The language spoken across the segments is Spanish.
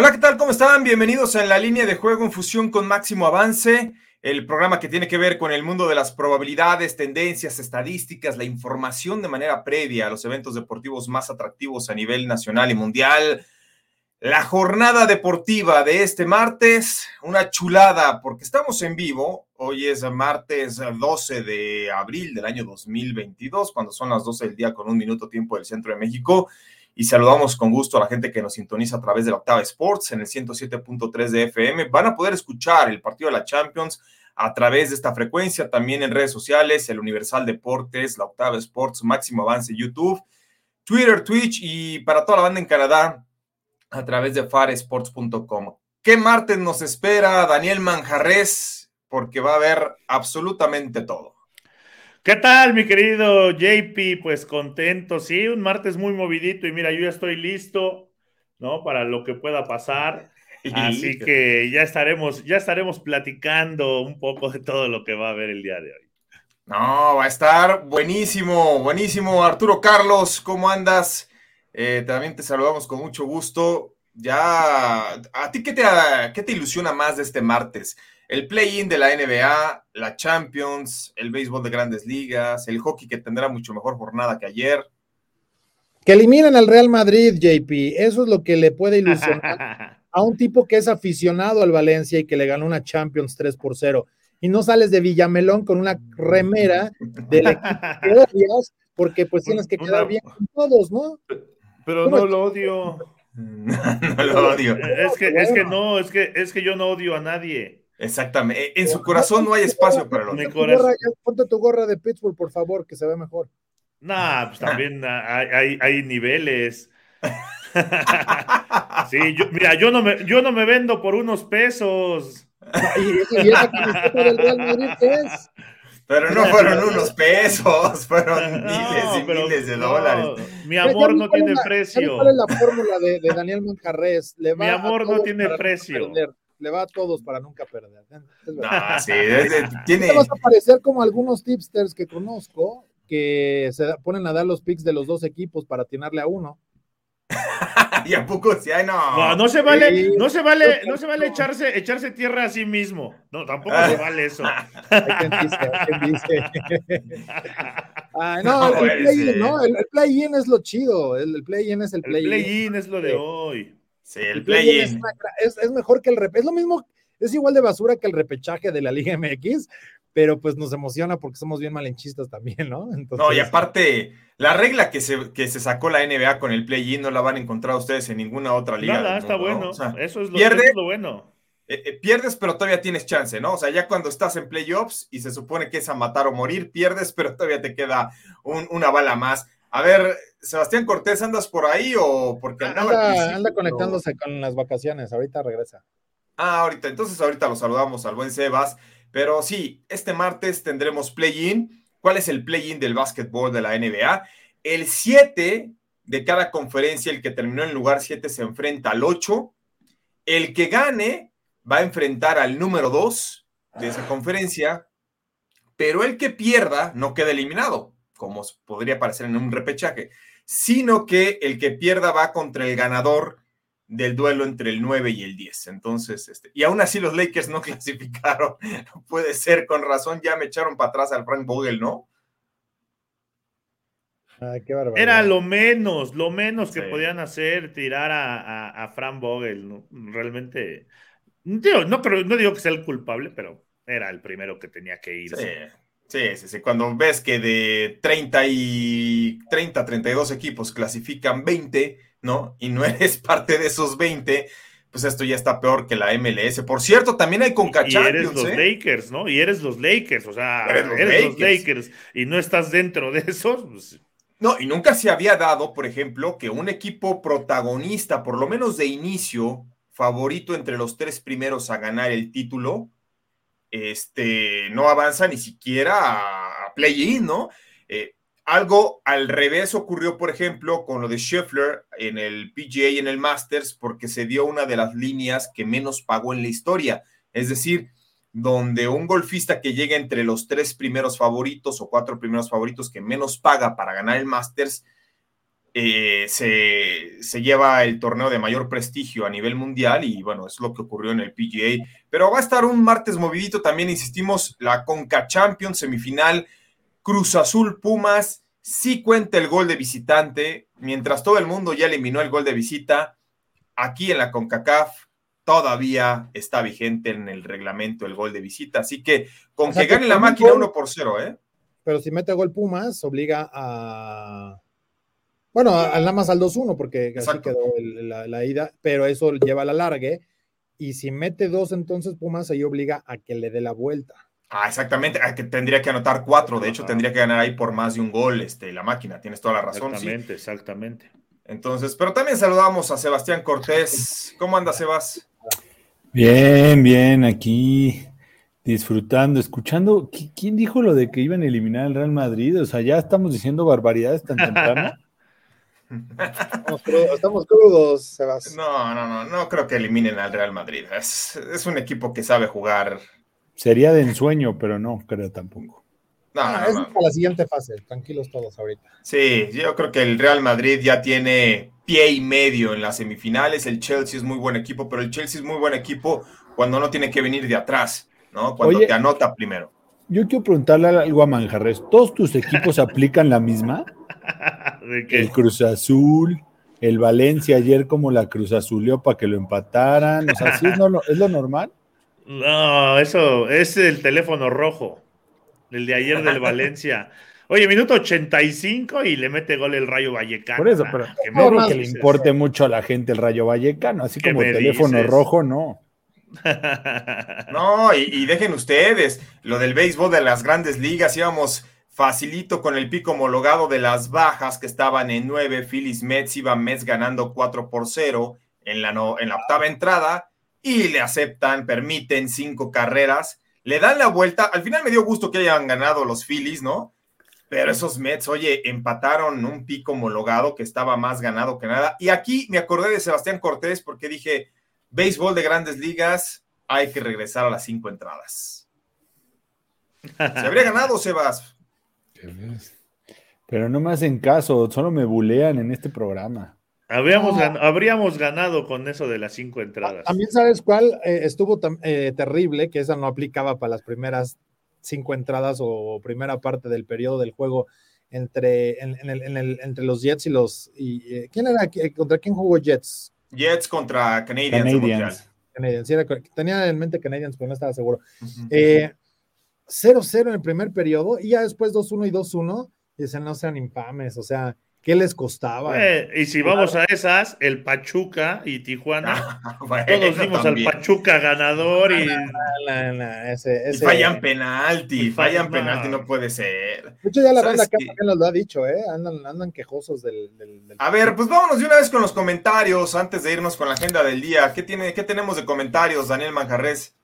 Hola, ¿qué tal? ¿Cómo están? Bienvenidos a la línea de juego en fusión con máximo avance, el programa que tiene que ver con el mundo de las probabilidades, tendencias, estadísticas, la información de manera previa a los eventos deportivos más atractivos a nivel nacional y mundial. La jornada deportiva de este martes, una chulada porque estamos en vivo. Hoy es martes 12 de abril del año 2022, cuando son las 12 del día con un minuto tiempo del centro de México y saludamos con gusto a la gente que nos sintoniza a través de la Octava Sports en el 107.3 de FM. Van a poder escuchar el partido de la Champions a través de esta frecuencia, también en redes sociales, el Universal Deportes, la Octava Sports, Máximo Avance YouTube, Twitter, Twitch y para toda la banda en Canadá a través de faresports.com. ¿Qué martes nos espera Daniel Manjarres? Porque va a haber absolutamente todo. ¿Qué tal, mi querido JP? Pues contento, sí, un martes muy movidito y mira, yo ya estoy listo, ¿no? Para lo que pueda pasar. Así que ya estaremos, ya estaremos platicando un poco de todo lo que va a haber el día de hoy. No, va a estar buenísimo, buenísimo. Arturo Carlos, ¿cómo andas? Eh, también te saludamos con mucho gusto. Ya, ¿a ti qué te, qué te ilusiona más de este martes? El play-in de la NBA, la Champions, el béisbol de grandes ligas, el hockey que tendrá mucho mejor jornada que ayer. Que eliminen al Real Madrid, JP. Eso es lo que le puede ilusionar a un tipo que es aficionado al Valencia y que le ganó una Champions 3 por 0. Y no sales de Villamelón con una remera del equipo que odias, porque pues tienes que quedar bien con todos, ¿no? Pero no lo odio. no lo odio. Es que, es que no, es que, es que yo no odio a nadie. Exactamente. En su corazón no hay espacio para los Ponte tu gorra de Pittsburgh, por favor, que se ve mejor. Nah, pues también hay, hay, niveles. sí, mira, yo no, me, yo no me vendo por unos pesos. ¿Y, esa camiseta del Real Madrid qué es? Pero no fueron unos pesos, fueron miles y miles de dólares. Mi amor no tiene precio. ¿Cuál es la fórmula de, Daniel Moncarrés? Mi amor no tiene precio le va a todos para nunca perder. Ah, sí, tiene... vas a parecer como algunos tipsters que conozco que se ponen a dar los picks de los dos equipos para atinarle a uno. y a poco sí, ay, no. No, se vale, no se vale, no se vale echarse, echarse tierra a sí mismo. No, tampoco se vale eso. no, el play-in, ¿no? El, play-in es lo chido. El, play-in es el play-in. El play-in es lo de hoy. Sí, el, play, Es, mejor que el repechaje. Es lo mismo, es igual de basura que el repechaje de la Liga MX, pero pues nos emociona porque somos bien malenchistas también, ¿no? no, y aparte, la regla que se, que se sacó la NBA con el play-in no la van a encontrar ustedes en ninguna otra liga. Nada, está bueno. eso, es lo, bueno. Eh, eh, pierdes, pero todavía tienes chance, ¿no? O sea, ya cuando estás en playoffs y se supone que es a matar o morir, pierdes, pero todavía te queda una bala más. A ver, Sebastián Cortés, ¿andas por ahí o porque anda, anda conectándose con las vacaciones? Ahorita regresa. Ah, ahorita, entonces ahorita lo saludamos al buen Sebas. Pero sí, este martes tendremos play-in. ¿Cuál es el play-in del básquetbol de la NBA? El 7 de cada conferencia, el que terminó en lugar 7 se enfrenta al 8. El que gane va a enfrentar al número 2 de esa conferencia, pero el que pierda no queda eliminado como podría parecer en un repechaje, sino que el que pierda va contra el ganador del duelo entre el 9 y el 10. Entonces, este, y aún así los Lakers no clasificaron. No puede ser, con razón ya me echaron para atrás al Frank Vogel, ¿no? Era lo menos, lo menos que podían hacer, tirar a, Frank Vogel. Realmente, no, no digo que sea el culpable, pero era el primero que tenía que ir. Sí, sí, sí. Cuando ves que de 30 y 30, 32 equipos clasifican 20, ¿no? Y no eres parte de esos 20, pues esto ya está peor que la MLS. Por cierto, también hay con Y eres los ¿eh? Lakers, ¿no? Y eres los Lakers, o sea, eres los, Lakers. y no estás dentro de esos. Pues... No, y nunca se había dado, por ejemplo, que un equipo protagonista, por lo menos de inicio, favorito entre los tres primeros a ganar el título, este, no avanza ni siquiera a play-in, ¿no? Eh, algo al revés ocurrió, por ejemplo, con lo de Scheffler en el PGA y en el Masters, porque se dio una de las líneas que menos pagó en la historia. Es decir, donde un golfista que llega entre los tres primeros favoritos o cuatro primeros favoritos que menos paga para ganar el Masters, eh, se, se, lleva el torneo de mayor prestigio a nivel mundial y bueno, es lo que ocurrió en el PGA. Pero va a estar un martes movidito, también insistimos, la Conca Champions semifinal Cruz Azul Pumas sí cuenta el gol de visitante, mientras todo el mundo ya eliminó el gol de visita, aquí en la CONCACAF todavía está vigente en el reglamento el gol de visita, así que con que, gane la máquina 1 por 0, ¿eh? Pero si mete gol Pumas, obliga a... Bueno, nada más al 2-1, porque así quedó la, la, ida, pero eso lleva a la largue. Y si mete dos, entonces Pumas ahí obliga a que le dé la vuelta. Ah, exactamente, que tendría que anotar cuatro, de hecho tendría que ganar ahí por más de un gol este, la máquina, tienes toda la razón. Exactamente, exactamente. Entonces, pero también saludamos a Sebastián Cortés. ¿Cómo anda, Sebas? Bien, bien, aquí disfrutando, escuchando. ¿Quién dijo lo de que iban a eliminar al Real Madrid? O sea, ya estamos diciendo barbaridades tan temprano. Estamos, crudos, Sebas. No, no, no, no creo que eliminen al Real Madrid. Es, es un equipo que sabe jugar Sería de ensueño, pero no creo tampoco. No, ah, es para la siguiente fase, tranquilos todos ahorita. Sí, yo creo que el Real Madrid ya tiene pie y medio en las semifinales. El Chelsea es muy buen equipo, pero el Chelsea es muy buen equipo cuando no tiene que venir de atrás, ¿no? Cuando te anota primero. Yo quiero preguntarle algo a Manjarres. ¿Todos tus equipos aplican la misma? ¿De qué? El Cruz Azul, el Valencia ayer como la Cruz Azulió para que lo empataran. O sea, ¿sí es, es lo normal? No, eso es el teléfono rojo, el de ayer del Valencia. Oye, minuto 85 y le mete gol el Rayo Vallecano. Por eso, pero no creo que le importe mucho a la gente el Rayo Vallecano, así como el teléfono rojo, no. No, y, dejen ustedes, lo del béisbol de las grandes ligas, íbamos facilito con el pico homologado de las bajas que estaban en 9, Phillies Mets, iba Mets ganando 4 por 0 en la, en la octava entrada, y le aceptan, permiten cinco carreras, le dan la vuelta. Al final me dio gusto que hayan ganado los Phillies, ¿no? Pero esos Mets, oye, empataron un pico homologado que estaba más ganado que nada. Y aquí me acordé de Sebastián Cortés porque dije, béisbol de grandes ligas, hay que regresar a las cinco entradas. Se habría ganado, Sebas. Pero no me hacen caso, solo me bulean en este programa. Habríamos, ganado con eso de las cinco entradas. También sabes cuál eh, estuvo eh, terrible, que esa no aplicaba para las primeras cinco entradas o primera parte del periodo del juego entre, entre los Jets y los... Y, eh, ¿Quién era? ¿Contra quién jugó Jets? Jets contra Canadiens. tenía en mente Canadiens, pero no estaba seguro. 0-0 en el primer periodo y ya después 2-1 y 2-1. Dicen, no sean infames, o sea, ¿Qué les costaba? Eh, y si vamos a esas, el Pachuca y Tijuana, ah, todos vimos al Pachuca ganador y, fallan penalti, fallan penalti, no puede ser. De hecho, ya la banda acá también nos lo ha dicho, ¿eh? Andan, andan quejosos del, A ver, pues vámonos de una vez con los comentarios antes de irnos con la agenda del día. ¿Qué, tiene, qué tenemos de comentarios, Daniel Manjarres?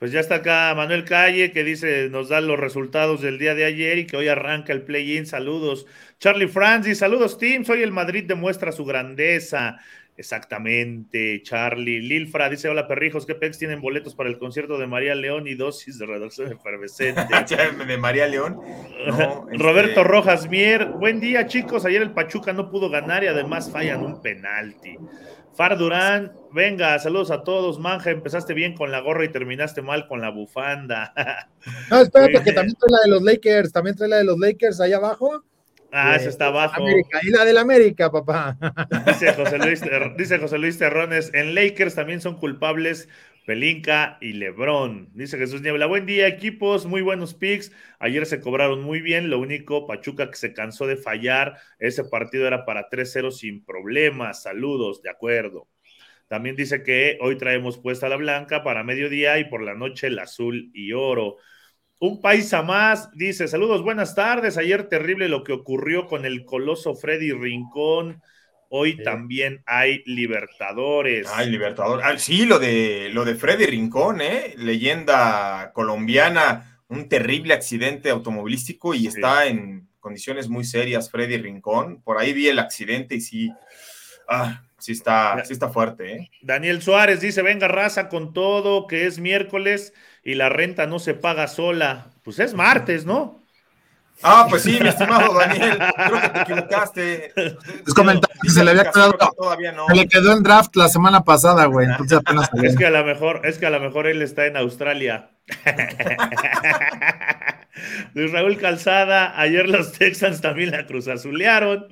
Pues ya está acá Manuel Calle que dice, nos da los resultados del día de ayer y que hoy arranca el play-in. Saludos. Charlie Francis, saludos team, soy el Madrid demuestra su grandeza. Exactamente, Charlie. Lilfra dice: Hola perrijos, ¿qué pex tienen boletos para el concierto de María León y dosis de reducción efervescente? de María León. Roberto este Rojas Mier, buen día chicos. Ayer el Pachuca no pudo ganar y además fallan un penalti. Far Durán, venga, saludos a todos. Manja, empezaste bien con la gorra y terminaste mal con la bufanda. No, espérate, que también trae la de los Lakers, también trae la de los Lakers ahí abajo. Ah, esa está abajo. y la del América, papá. Dice José, Luis, dice José Luis Terrones, en Lakers también son culpables Pelinka y Lebrón. Dice Jesús Niebla, buen día equipos, muy buenos picks. Ayer se cobraron muy bien, lo único, Pachuca que se cansó de fallar, ese partido era para 3-0 sin problemas. Saludos, de acuerdo. También dice que hoy traemos puesta la blanca para mediodía y por la noche el azul y oro. Un país a más dice: Saludos, buenas tardes. Ayer terrible lo que ocurrió con el coloso Freddy Rincón. Hoy también hay Libertadores. Hay Libertadores. Ah, sí, lo de, lo de Freddy Rincón, ¿eh? leyenda colombiana, un terrible accidente automovilístico y está en condiciones muy serias Freddy Rincón. Por ahí vi el accidente y sí, ah, sí está, sí está fuerte. ¿eh? Daniel Suárez dice, venga raza con todo, que es miércoles y la renta no se paga sola. Pues es martes, ¿no? Ah, pues sí, mi estimado Daniel, creo que te equivocaste. Es comentar que se le había quedado. Todavía no. Se le quedó en draft la semana pasada, güey. Entonces apenas. Es que a lo mejor, es que a lo mejor él está en Australia. Luis Raúl Calzada, ayer los Texans también la cruzazulearon.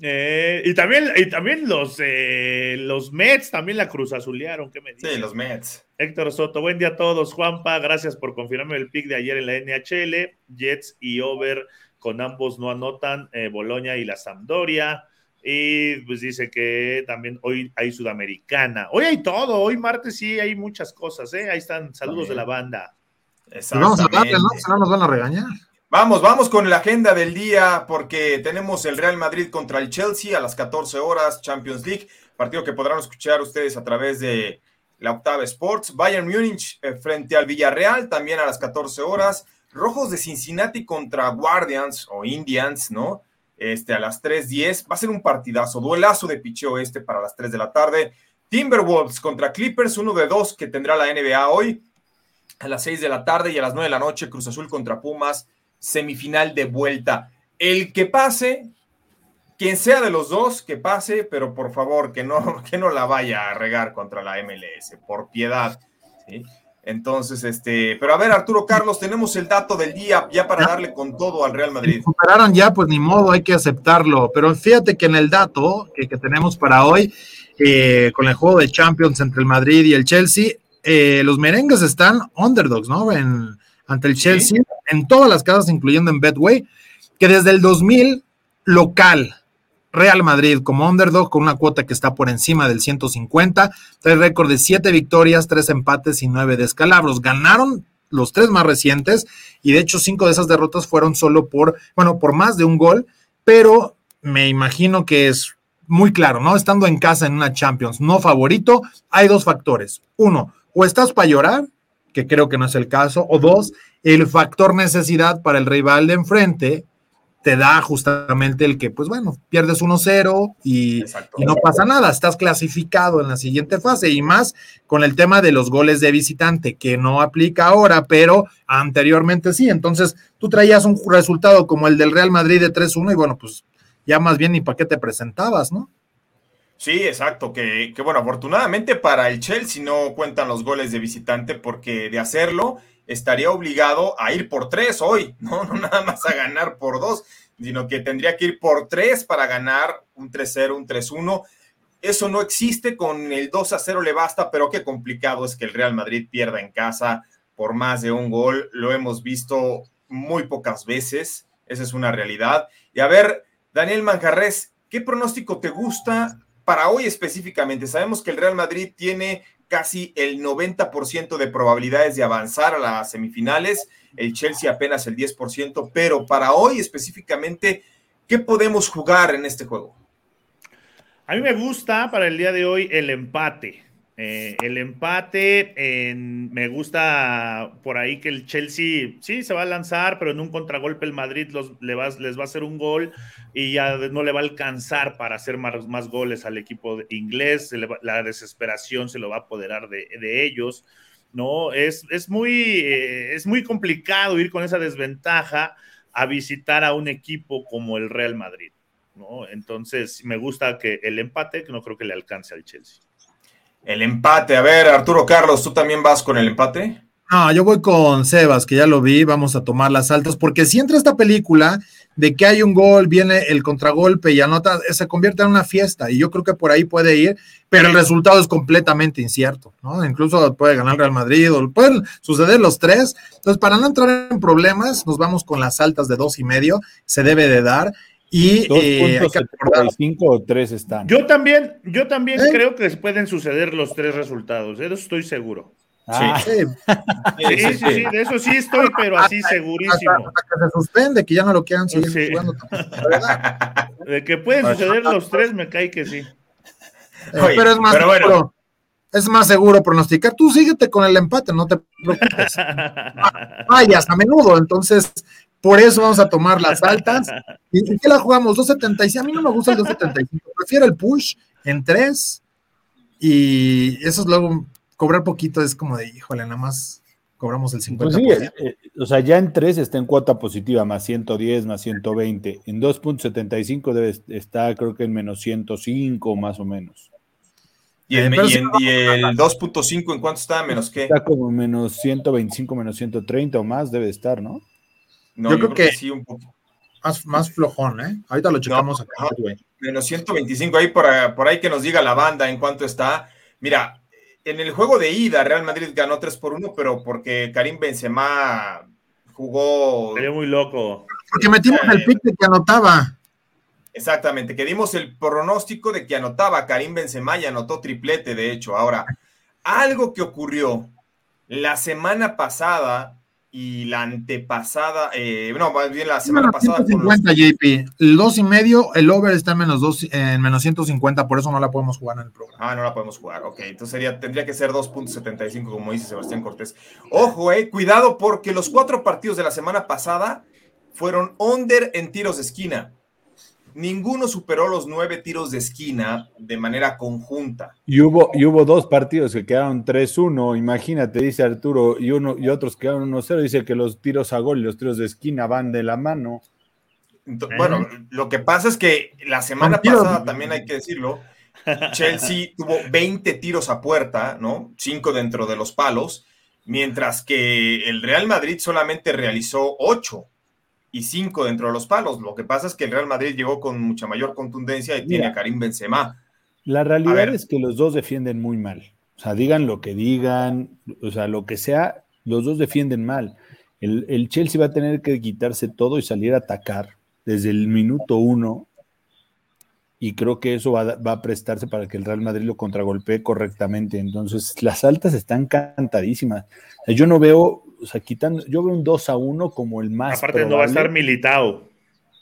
Eh, y también, y también los, eh, los Mets también la cruzazulearon. ¿Qué me Sí, los Mets. Héctor Soto, buen día a todos. Juanpa, gracias por confirmarme el pick de ayer en la NHL. Jets y Over con ambos no anotan, eh, Boloña y la Sampdoria. Y pues dice que también hoy hay Sudamericana. Hoy hay todo, hoy martes sí hay muchas cosas, ¿eh? Ahí están, saludos de la banda. Pues vamos a darle, ¿no? Si no nos van a regañar. Vamos, vamos con la agenda del día porque tenemos el Real Madrid contra el Chelsea a las 14 horas, Champions League, partido que podrán escuchar ustedes a través de la Octava Sports. Bayern Múnich eh, frente al Villarreal también a las 14 horas. Rojos de Cincinnati contra Guardians o Indians, ¿no? Este, a las 3.10. Va a ser un partidazo, duelazo de picheo este para las 3 de la tarde. Timberwolves contra Clippers, uno de dos que tendrá la NBA hoy a las 6 de la tarde y a las 9 de la noche Cruz Azul contra Pumas, semifinal de vuelta. El que pase, quien sea de los dos, que pase, pero por favor, que no, que no la vaya a regar contra la MLS, por piedad. Entonces, este, pero a ver, Arturo Carlos, tenemos el dato del día ya para darle con todo al Real Madrid. Superaron ya, pues ni modo, hay que aceptarlo. Pero fíjate que en el dato que, tenemos para hoy, eh, con el juego de Champions entre el Madrid y el Chelsea, eh, los merengues están underdogs, ¿no? En, ante el Chelsea, en todas las casas, incluyendo en Betway, que desde el 2000, local, Real Madrid como underdog con una cuota que está por encima del 150, trae récord de siete victorias, tres empates y nueve descalabros. Ganaron los tres más recientes y de hecho cinco de esas derrotas fueron solo por, bueno, por más de un gol, pero me imagino que es muy claro, ¿no? Estando en casa en una Champions no favorito, hay dos factores. Uno, o estás para llorar, que creo que no es el caso, o dos, el factor necesidad para el rival de enfrente te da justamente el que, pues bueno, pierdes 1-0 y, y, no pasa nada, estás clasificado en la siguiente fase y más con el tema de los goles de visitante, que no aplica ahora, pero anteriormente sí. Entonces, tú traías un resultado como el del Real Madrid de 3-1 y bueno, pues ya más bien ni para qué te presentabas, ¿no? Sí, exacto, que, que, bueno, afortunadamente para el Chelsea no cuentan los goles de visitante porque de hacerlo estaría obligado a ir por tres hoy, ¿no? No nada más a ganar por dos, sino que tendría que ir por tres para ganar un 3-0, un 3-1. Eso no existe, con el 2 0 le basta, pero qué complicado es que el Real Madrid pierda en casa por más de un gol. Lo hemos visto muy pocas veces, esa es una realidad. Y a ver, Daniel Manjarres, ¿qué pronóstico te gusta para hoy específicamente, sabemos que el Real Madrid tiene casi el 90% de probabilidades de avanzar a las semifinales, el Chelsea apenas el 10%, pero para hoy específicamente, ¿qué podemos jugar en este juego? A mí me gusta para el día de hoy el empate. Eh, el empate, me gusta por ahí que el Chelsea sí se va a lanzar, pero en un contragolpe el Madrid les va a hacer un gol y ya no le va a alcanzar para hacer más, goles al equipo inglés. la desesperación se lo va a apoderar de, ellos. ¿no? Es, es, muy, eh, es muy complicado ir con esa desventaja a visitar a un equipo como el Real Madrid. ¿no? Entonces, me gusta que el empate, que no creo que le alcance al Chelsea. El empate. A ver, Arturo Carlos, ¿tú también vas con el empate? No, yo voy con Sebas, que ya lo vi, vamos a tomar las altas, porque si entra esta película de que hay un gol, viene el contragolpe y anota, se convierte en una fiesta, y yo creo que por ahí puede ir, pero el resultado es completamente incierto, ¿no? Incluso puede ganar Real Madrid, o pueden suceder los tres. Entonces, para no entrar en problemas, nos vamos con las altas de dos y medio, se debe de dar, y eh, o tres están. Yo también, yo también ¿Eh? creo que pueden suceder los tres resultados, de eso estoy seguro. Ah. Sí. Sí. sí. sí, de eso sí estoy, pero así segurísimo. Hasta, que se suspende, que ya no lo quieran seguir jugando. De que pueden suceder los tres, me cae que sí. Eh, pero es más seguro, es más seguro pronosticar. Tú síguete con el empate, no te preocupes. Vayas a menudo, entonces por eso vamos a tomar las altas. ¿Y qué la jugamos? 2.75. A mí no me gusta el 2.75. Prefiero el push en 3. Y eso es luego, cobrar poquito es como de, híjole, nada más cobramos el 50%. Pues sí, eh, eh, o sea, ya en 3 está en cuota positiva, más 110, más 120. En 2.75 debe estar, creo que en menos 105, más o menos. ¿Y el, el 2.5 en cuánto está? ¿Menos qué? Está como menos 125, menos 130 o más debe estar, ¿no? No, yo, creo, que, sí, un poco. Más, más flojón, ¿eh? Ahorita lo checamos acá, Menos 125 ahí por, por ahí que nos diga la banda en cuánto está. Mira, en el juego de ida, Real Madrid ganó 3 por 1, pero porque Karim Benzema jugó. Sería muy loco. Porque metimos el pick de que anotaba. Exactamente, que dimos el pronóstico de que anotaba Karim Benzema y anotó triplete, de hecho. Ahora, algo que ocurrió la semana pasada y la antepasada, eh, no, más bien la semana pasada. 150, JP. El 2 y medio, el over está en menos, 2, en menos 150, por eso no la podemos jugar en el programa. Ah, no la podemos jugar, ok. Entonces sería, tendría que ser 2.75, como dice Sebastián Cortés. Ojo, eh, cuidado, porque los cuatro partidos de la semana pasada fueron under en tiros de esquina. Ninguno superó los nueve tiros de esquina de manera conjunta. Y hubo, y hubo dos partidos que quedaron 3-1, imagínate, dice Arturo, y, uno, y otros quedaron 1-0, dice que los tiros a gol y los tiros de esquina van de la mano. bueno, lo que pasa es que la semana pasada, también hay que decirlo, Chelsea tuvo 20 tiros a puerta, ¿no? Cinco dentro de los palos, mientras que el Real Madrid solamente realizó 8 y cinco dentro de los palos. Lo que pasa es que el Real Madrid llegó con mucha mayor contundencia y tiene a Karim Benzema. La realidad es que los dos defienden muy mal. O sea, digan lo que digan, o sea, lo que sea, los dos defienden mal. El, Chelsea va a tener que quitarse todo y salir a atacar desde el minuto uno. Y creo que eso va, va a prestarse para que el Real Madrid lo contragolpee correctamente. Entonces, las altas están cantadísimas. Yo no veo o sea, quitando, yo veo un 2 a 1 como el más. Aparte, no va a estar militado.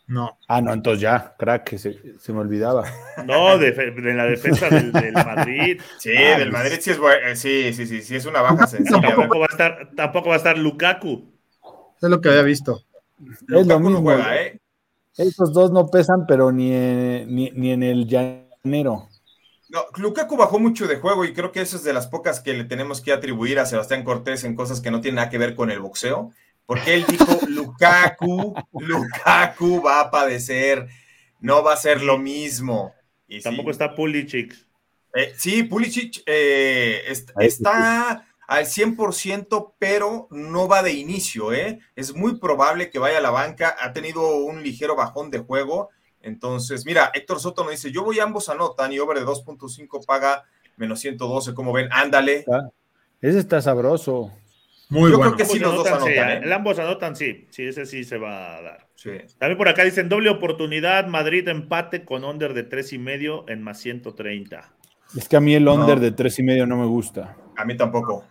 No. Ah, no, entonces ya, crack, se, se me olvidaba. No, de, la defensa del, Madrid. Sí, del Madrid sí es eh, sí, sí, sí, sí, es una baja sencilla. Tampoco va a estar, tampoco va a estar Lukaku. Es lo que había visto. Es lo mismo. Juega, ¿eh? Esos dos no pesan, pero ni, ni, ni en el llanero. No, Lukaku bajó mucho de juego y creo que eso es de las pocas que le tenemos que atribuir a Sebastián Cortés en cosas que no tienen nada que ver con el boxeo, porque él dijo, Lukaku, Lukaku va a padecer, no va a ser lo mismo. Y Tampoco está Pulisic. Eh, sí, Pulisic eh, está al 100%, pero no va de inicio, ¿eh? Es muy probable que vaya a la banca, ha tenido un ligero bajón de juego entonces, mira, Héctor Soto nos dice, yo voy a ambos anotan y over de 2.5 paga menos 112, como ven, ándale. Ese está sabroso. Muy yo creo que sí los dos anotan. ¿eh? El ambos anotan, sí, sí, ese sí se va a dar. También por acá dicen doble oportunidad, Madrid empate con under de tres y medio en más 130. Es que a mí el under de tres y medio no me gusta. A mí tampoco.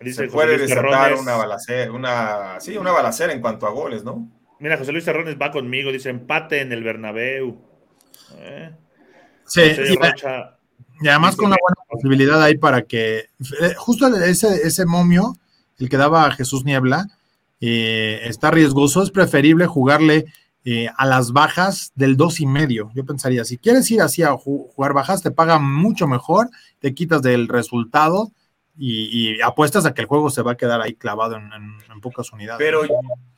Dice se puede desatar una balacera, una, sí, una balacera en cuanto a goles, ¿no? Mira, José Luis Terrones va conmigo, dice empate en el Bernabéu. ¿Eh? Sí, y, además con una buena posibilidad ahí para que, eh, justo ese, ese momio, el que daba Jesús Niebla, eh, está riesgoso, es preferible jugarle a las bajas del dos y medio. Yo pensaría, si quieres ir así a jugar bajas, te paga mucho mejor, te quitas del resultado y, apuestas a que el juego se va a quedar ahí clavado en, pocas unidades. Pero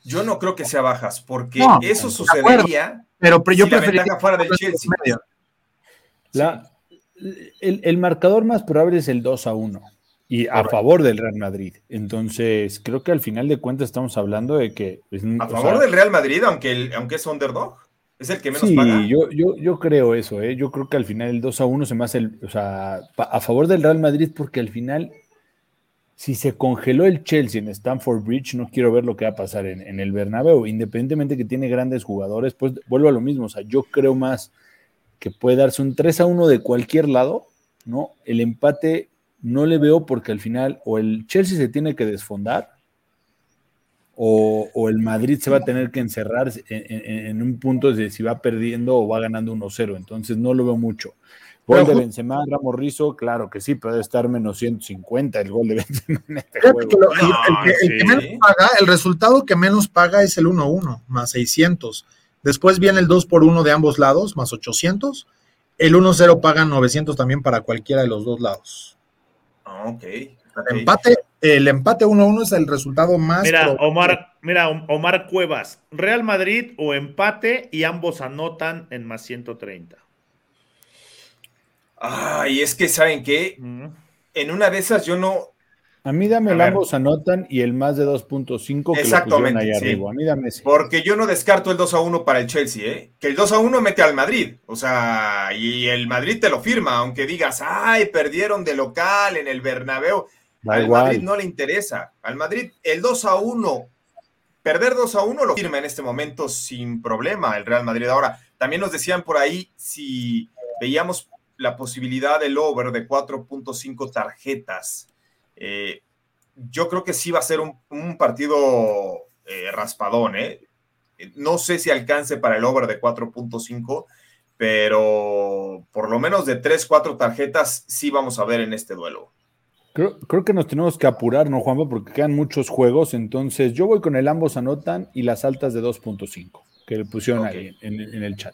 yo no creo que sea bajas, porque eso sucedería. Pero, yo preferiría fuera del Chelsea. el, marcador más probable es el 2 a 1 y a favor del Real Madrid. Entonces, creo que al final de cuentas estamos hablando de que. a favor del Real Madrid, aunque, aunque es underdog. Es el que menos sí, Yo, yo, yo creo eso, ¿eh? Yo creo que al final el 2 a 1 se me hace el, o sea, a favor del Real Madrid porque al final si se congeló el Chelsea en Stamford Bridge, no quiero ver lo que va a pasar en, el Bernabéu. Independientemente que tiene grandes jugadores, pues vuelvo a lo mismo. O sea, yo creo más que puede darse un 3 a 1 de cualquier lado, ¿no? El empate no le veo porque al final o el Chelsea se tiene que desfondar o, el Madrid se va a tener que encerrar en, un punto de si va perdiendo o va ganando 1-0. Entonces no lo veo mucho. Gol de Benzema, Ramos Rizo, claro que sí, puede estar menos 150 el gol de Benzema en este juego. el, paga, el resultado que menos paga es el 1-1, más 600. Después viene el 2 por 1 de ambos lados, más 800. El 1-0 paga 900 también para cualquiera de los dos lados. Ah, ok. El empate, el empate 1-1 es el resultado más. Mira, Omar, mira, Omar Cuevas, Real Madrid o empate y ambos anotan en más 130. Ay, es que, ¿saben qué? En una de esas yo no, a mí dame el ambos anotan y el más de 2.5 que Exactamente, ahí arriba. A mí dame Porque yo no descarto el 2 a 1 para el Chelsea, ¿eh? Que el 2 a 1 mete al Madrid. O sea, y el Madrid te lo firma, aunque digas, ay, perdieron de local en el Bernabéu. al Madrid no le interesa. Al Madrid, el 2 a 1, perder 2 a 1 lo firma en este momento sin problema el Real Madrid. Ahora, también nos decían por ahí si veíamos la posibilidad del over de 4.5 tarjetas eh, yo creo que sí va a ser un, partido eh, raspadón, ¿eh? No sé si alcance para el over de 4.5, pero por lo menos de 3, 4 tarjetas sí vamos a ver en este duelo. Creo, que nos tenemos que apurar, ¿no, Juanpa? Porque quedan muchos juegos. Entonces, yo voy con el ambos anotan y las altas de 2.5, que le pusieron ahí en, el chat.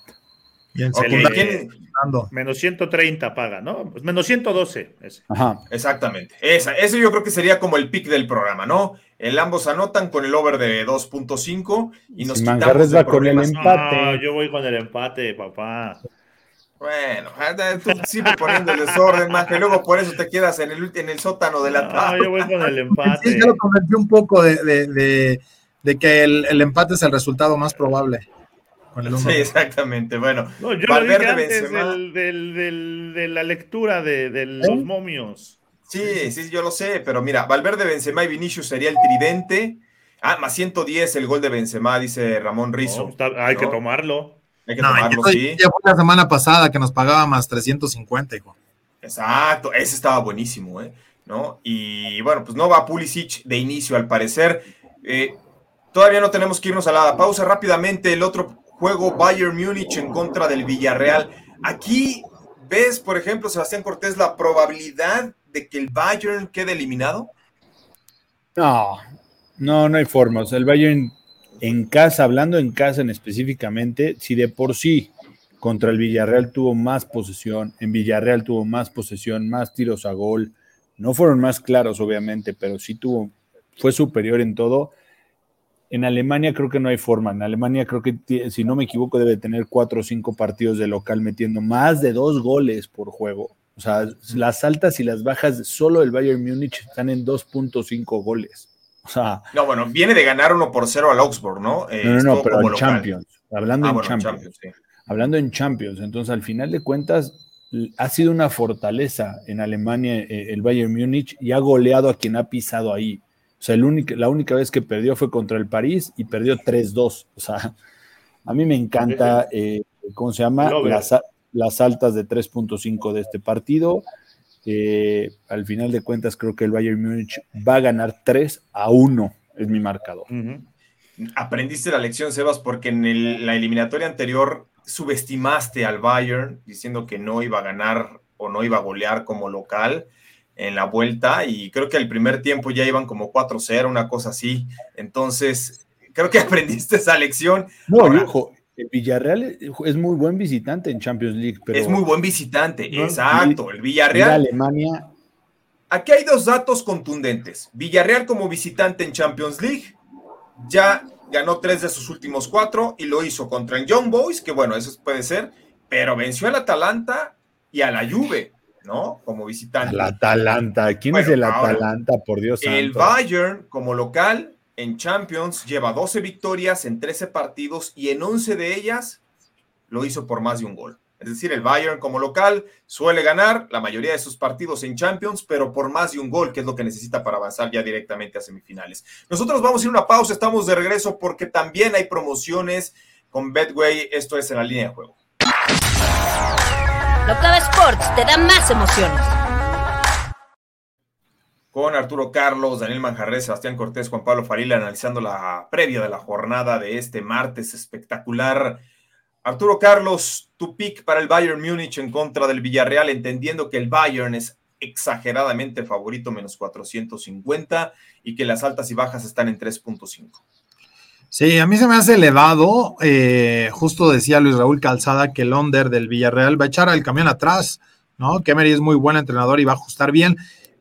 Menos 130 paga, ¿no? Pues menos 112. Ajá. Exactamente. Esa, eso yo creo que sería como el pick del programa, ¿no? El ambos anotan con el over de 2.5 y nos quitamos va con el empate. yo voy con el empate, papá. Bueno, tú siempre poniendo el desorden, más que luego por eso te quedas en el, en el sótano de la tabla. No, yo voy con el empate. Sí, yo lo convertí un poco de, de, de, que el, el empate es el resultado más probable. Sí, exactamente. Bueno, no, yo Valverde antes de la lectura de, los ¿Eh? momios. Sí, sí, yo lo sé, pero mira, Valverde, Benzema y Vinicius sería el tridente. Ah, más 110 el gol de Benzema, dice Ramón Rizzo. hay que tomarlo. Hay que tomarlo, sí. Ya fue la semana pasada que nos pagaba más 350, hijo. Exacto, ese estaba buenísimo, ¿eh? ¿No? Y bueno, pues no va Pulisic de inicio al parecer. Eh, todavía no tenemos que irnos a la pausa rápidamente. El otro juego Bayern Múnich en contra del Villarreal. Aquí ves, por ejemplo, Sebastián Cortés, la probabilidad de que el Bayern quede eliminado. No, no, no hay forma. O sea, el Bayern en casa, hablando en casa en específicamente, si de por sí contra el Villarreal tuvo más posesión, en Villarreal tuvo más posesión, más tiros a gol, no fueron más claros obviamente, pero sí tuvo, fue superior en todo en Alemania creo que no hay forma. En Alemania creo que, si no me equivoco, debe tener cuatro o cinco partidos de local metiendo más de dos goles por juego. O sea, las altas y las bajas solo el Bayern Múnich están en 2.5 goles. O sea, no, bueno, viene de ganar uno por cero al Augsburg, ¿no? no, no, no, pero en Champions. Hablando ah, en Champions. Hablando en Champions. Entonces, al final de cuentas, ha sido una fortaleza en Alemania eh, el Bayern Múnich y ha goleado a quien ha pisado ahí. O sea, la única vez que perdió fue contra el París y perdió 3-2. O sea, a mí me encanta, eh, ¿cómo se llama? Las, altas de 3.5 de este partido. Eh, al final de cuentas, creo que el Bayern Múnich va a ganar 3 a 1, es mi marcador. Aprendiste la lección, Sebas, porque en la eliminatoria anterior subestimaste al Bayern diciendo que no iba a ganar o no iba a golear como local en la vuelta y creo que al primer tiempo ya iban como 4-0, una cosa así. Entonces, creo que aprendiste esa lección. No, ojo, el Villarreal es muy buen visitante en Champions League. Pero es muy buen visitante, exacto. El Villarreal. Alemania. Aquí hay dos datos contundentes. Villarreal como visitante en Champions League ya ganó tres de sus últimos cuatro y lo hizo contra el Young Boys, que bueno, eso puede ser, pero venció al Atalanta y a la Juve. ¿No? Como visitante. El Atalanta, ¿quién es el Atalanta, por Dios? El Bayern, como local, en Champions, lleva 12 victorias en 13 partidos y en 11 de ellas lo hizo por más de un gol. Es decir, el Bayern como local suele ganar la mayoría de sus partidos en Champions, pero por más de un gol, que es lo que necesita para avanzar ya directamente a semifinales. Nosotros vamos a ir a una pausa, estamos de regreso porque también hay promociones con Betway. Esto es en la línea de juego. Locava Sports te da más emociones. con Arturo Carlos, Daniel Manjarres, Sebastián Cortés, Juan Pablo Farila, analizando la previa de la jornada de este martes espectacular. Arturo Carlos, tu pick para el Bayern Múnich en contra del Villarreal, entendiendo que el Bayern es exageradamente favorito, menos 450, y que las altas y bajas están en 3.5. Sí, a mí se me hace elevado. Eh, justo decía Luis Raúl Calzada que el under del Villarreal va a echar al camión atrás, ¿no? Kemery es muy buen entrenador y va a ajustar bien.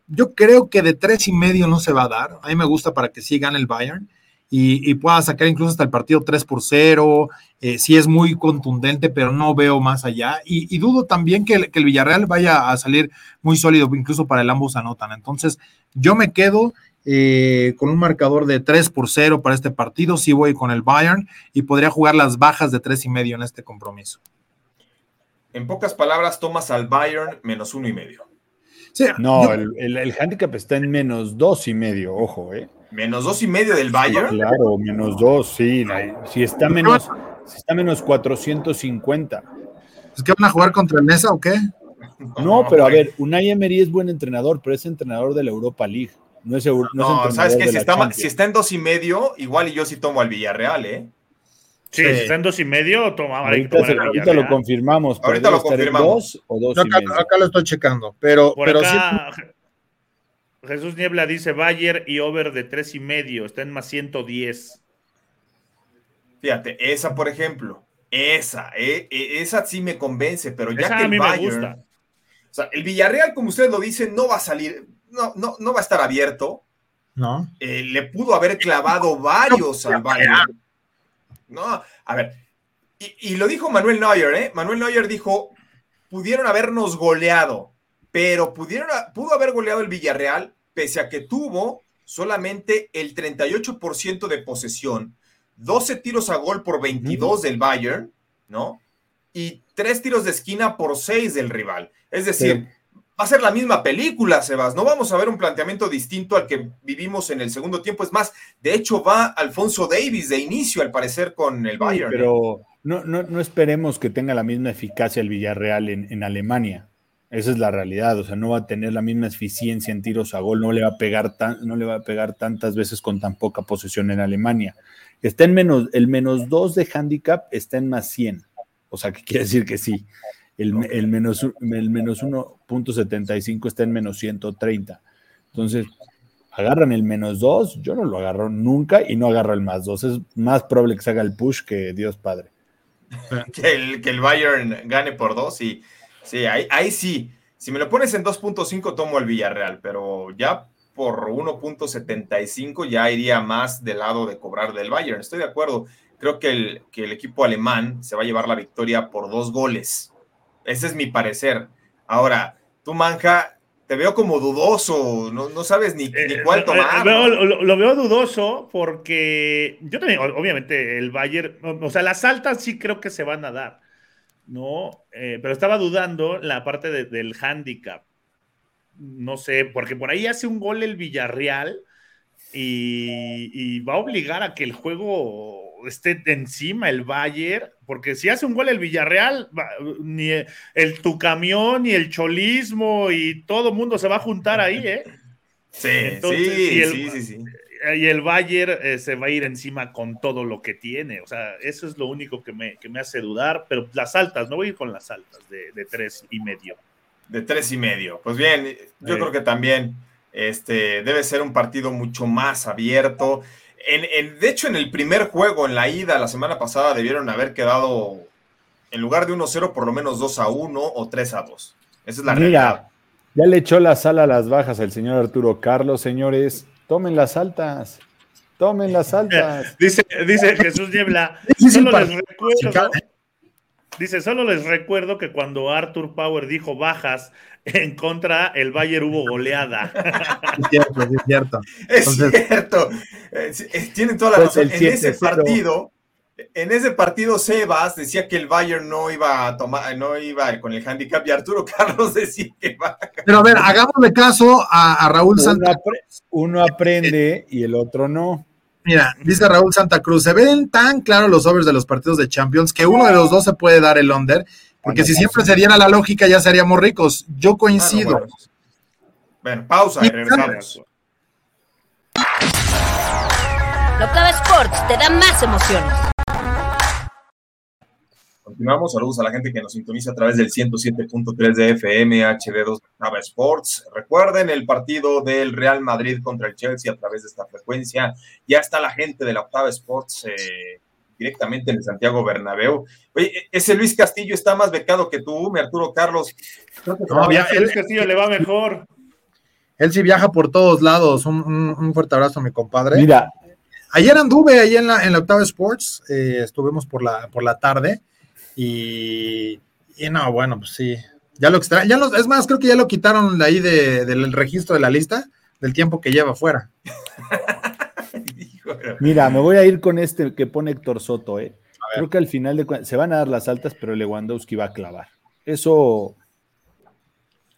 Yo creo que de tres y medio no se va a dar. A mí me gusta para que sí gane el Bayern y, pueda sacar incluso hasta el partido 3 por 0. Eh, sí es muy contundente, pero no veo más allá. Y, dudo también que que el, Villarreal vaya a salir muy sólido, incluso para el ambos anotan. Entonces, yo me quedo eh, con un marcador de 3 por 0 para este partido. Sí voy con el Bayern y podría jugar las bajas de tres y medio en este compromiso. En pocas palabras, tomas al Bayern menos uno y medio no, el, el, handicap está en menos dos y medio, ojo, ¿eh? Menos dos y medio del Bayern. claro, menos dos, sí. Si está menos, si está menos 450. ¿Es que van a jugar contra el Mesa o qué? No, pero a ver, Unai Emery es buen entrenador, pero es entrenador de la Europa League. No es, no, no sabes que si está, si está en dos y medio, igual y yo sí tomo al Villarreal, ¿eh? Sí, si está en dos y medio, toma. Ahorita, ahorita lo confirmamos. Ahorita lo confirmamos. Dos o dos acá, acá, lo estoy checando, pero, pero Jesús Niebla dice Bayer y over de tres y medio, está en más 110. Fíjate, esa por ejemplo, esa, eh, eh, esa sí me convence, pero ya que el Bayern, o sea, el Villarreal, como ustedes lo dicen, no va a salir, no, no, no va a estar abierto. No. Eh, le pudo haber clavado varios al Bayern. No, a ver, y, lo dijo Manuel Neuer, ¿eh? Manuel Neuer dijo, pudieron habernos goleado, pero pudieron, pudo haber goleado el Villarreal, pese a que tuvo solamente el 38% de posesión, 12 tiros a gol por 22 del Bayern, ¿no? Y tres tiros de esquina por 6 del rival. Es decir, va a ser la misma película, Sebas. No vamos a ver un planteamiento distinto al que vivimos en el segundo tiempo. Es más, de hecho, va Alfonso Davis de inicio, al parecer, con el Bayern. ¿eh? pero no, no, no, esperemos que tenga la misma eficacia el Villarreal en, Alemania. Esa es la realidad. O sea, no va a tener la misma eficiencia en tiros a gol, no le va a pegar, tan, no le va a pegar tantas veces con tan poca posesión en Alemania. Está en menos, el menos 2 de handicap está en más 100. O sea, que quiere decir que sí. El, menos, el menos 1.75 está en menos 130. Entonces, agarran el menos 2, yo no lo agarro nunca y no agarro el más 2. Es más probable que se haga el push que Dios Padre. que, el, que el Bayern gane por 2 y sí, ahí, ahí sí. Si me lo pones en 2.5 tomo el Villarreal, pero ya por 1.75 ya iría más del lado de cobrar del Bayern. Estoy de acuerdo. Creo que el, que el equipo alemán se va a llevar la victoria por dos goles. Ese es mi parecer. Ahora, tú, Manja, te veo como dudoso, no, sabes ni, eh, cuál tomar. lo, veo dudoso porque yo también, obviamente, el Bayern, o sea, las altas sí creo que se van a dar, ¿no? Eh, pero estaba dudando la parte del handicap. No sé, porque por ahí hace un gol el Villarreal y, y va a obligar a que el juego esté encima el Bayern, porque si hace un gol el Villarreal, ni el, tu camión, ni el cholismo y todo el mundo se va a juntar ahí, ¿eh? Sí, sí, sí, sí, Y el Bayern eh, se va a ir encima con todo lo que tiene. O sea, eso es lo único que me, hace dudar. Pero las altas, no voy a ir con las altas de, tres y medio. De tres y medio. Pues bien, yo creo que también este, debe ser un partido mucho más abierto de hecho, en el primer juego, en la ida la semana pasada, debieron haber quedado, en lugar de 1-0, por lo menos 2-1 o 3-2. Esa es la Mira, Ya le echó la sala a las bajas al señor Arturo Carlos, señores. Tomen las altas. Tomen las altas. dice, dice Jesús Niebla. Dice, solo les recuerdo que cuando Arthur Power dijo bajas en contra, el Bayern hubo goleada. Es cierto, es cierto. Es cierto. Eh, tienen toda la pues razón. En ese partido, en ese partido, Sebas decía que el Bayern no iba a tomar, no iba con el handicap y Arturo Carlos decía que va. Pero a ver, hagámosle caso a, Raúl Santa Uno aprende y el otro no. Mira, dice Raúl Santa Cruz, se ven tan claros los overs de los partidos de Champions que uno de los dos se puede dar el under, porque si siempre se diera la lógica ya seríamos ricos. Yo coincido. Bueno, pues, pausa. Lo clave Sports te da más emociones. Continuamos, saludos a la gente que nos sintoniza a través del 107.3 de FM HD2 Octava Sports. Recuerden el partido del Real Madrid contra el Chelsea a través de esta frecuencia. Ya está la gente de la Octava Sports eh, directamente en el Santiago Bernabéu. Oye, e-, ese Luis Castillo está más becado que tú, mi Arturo Carlos. No, Luis Castillo le va mejor. Él sí viaja por todos lados. Un, fuerte abrazo mi compadre. Mira. Ayer anduve ahí en la, en la Octava Sports, eh, estuvimos por la, por la tarde y, y, no, bueno, pues sí. Ya lo extra, ya es más, creo que ya lo quitaron de ahí del registro de la lista del tiempo que lleva fuera. Mira, me voy a ir con este que pone Héctor Soto, ¿eh? Creo que al final de se van a dar las altas, pero Lewandowski va a clavar. Eso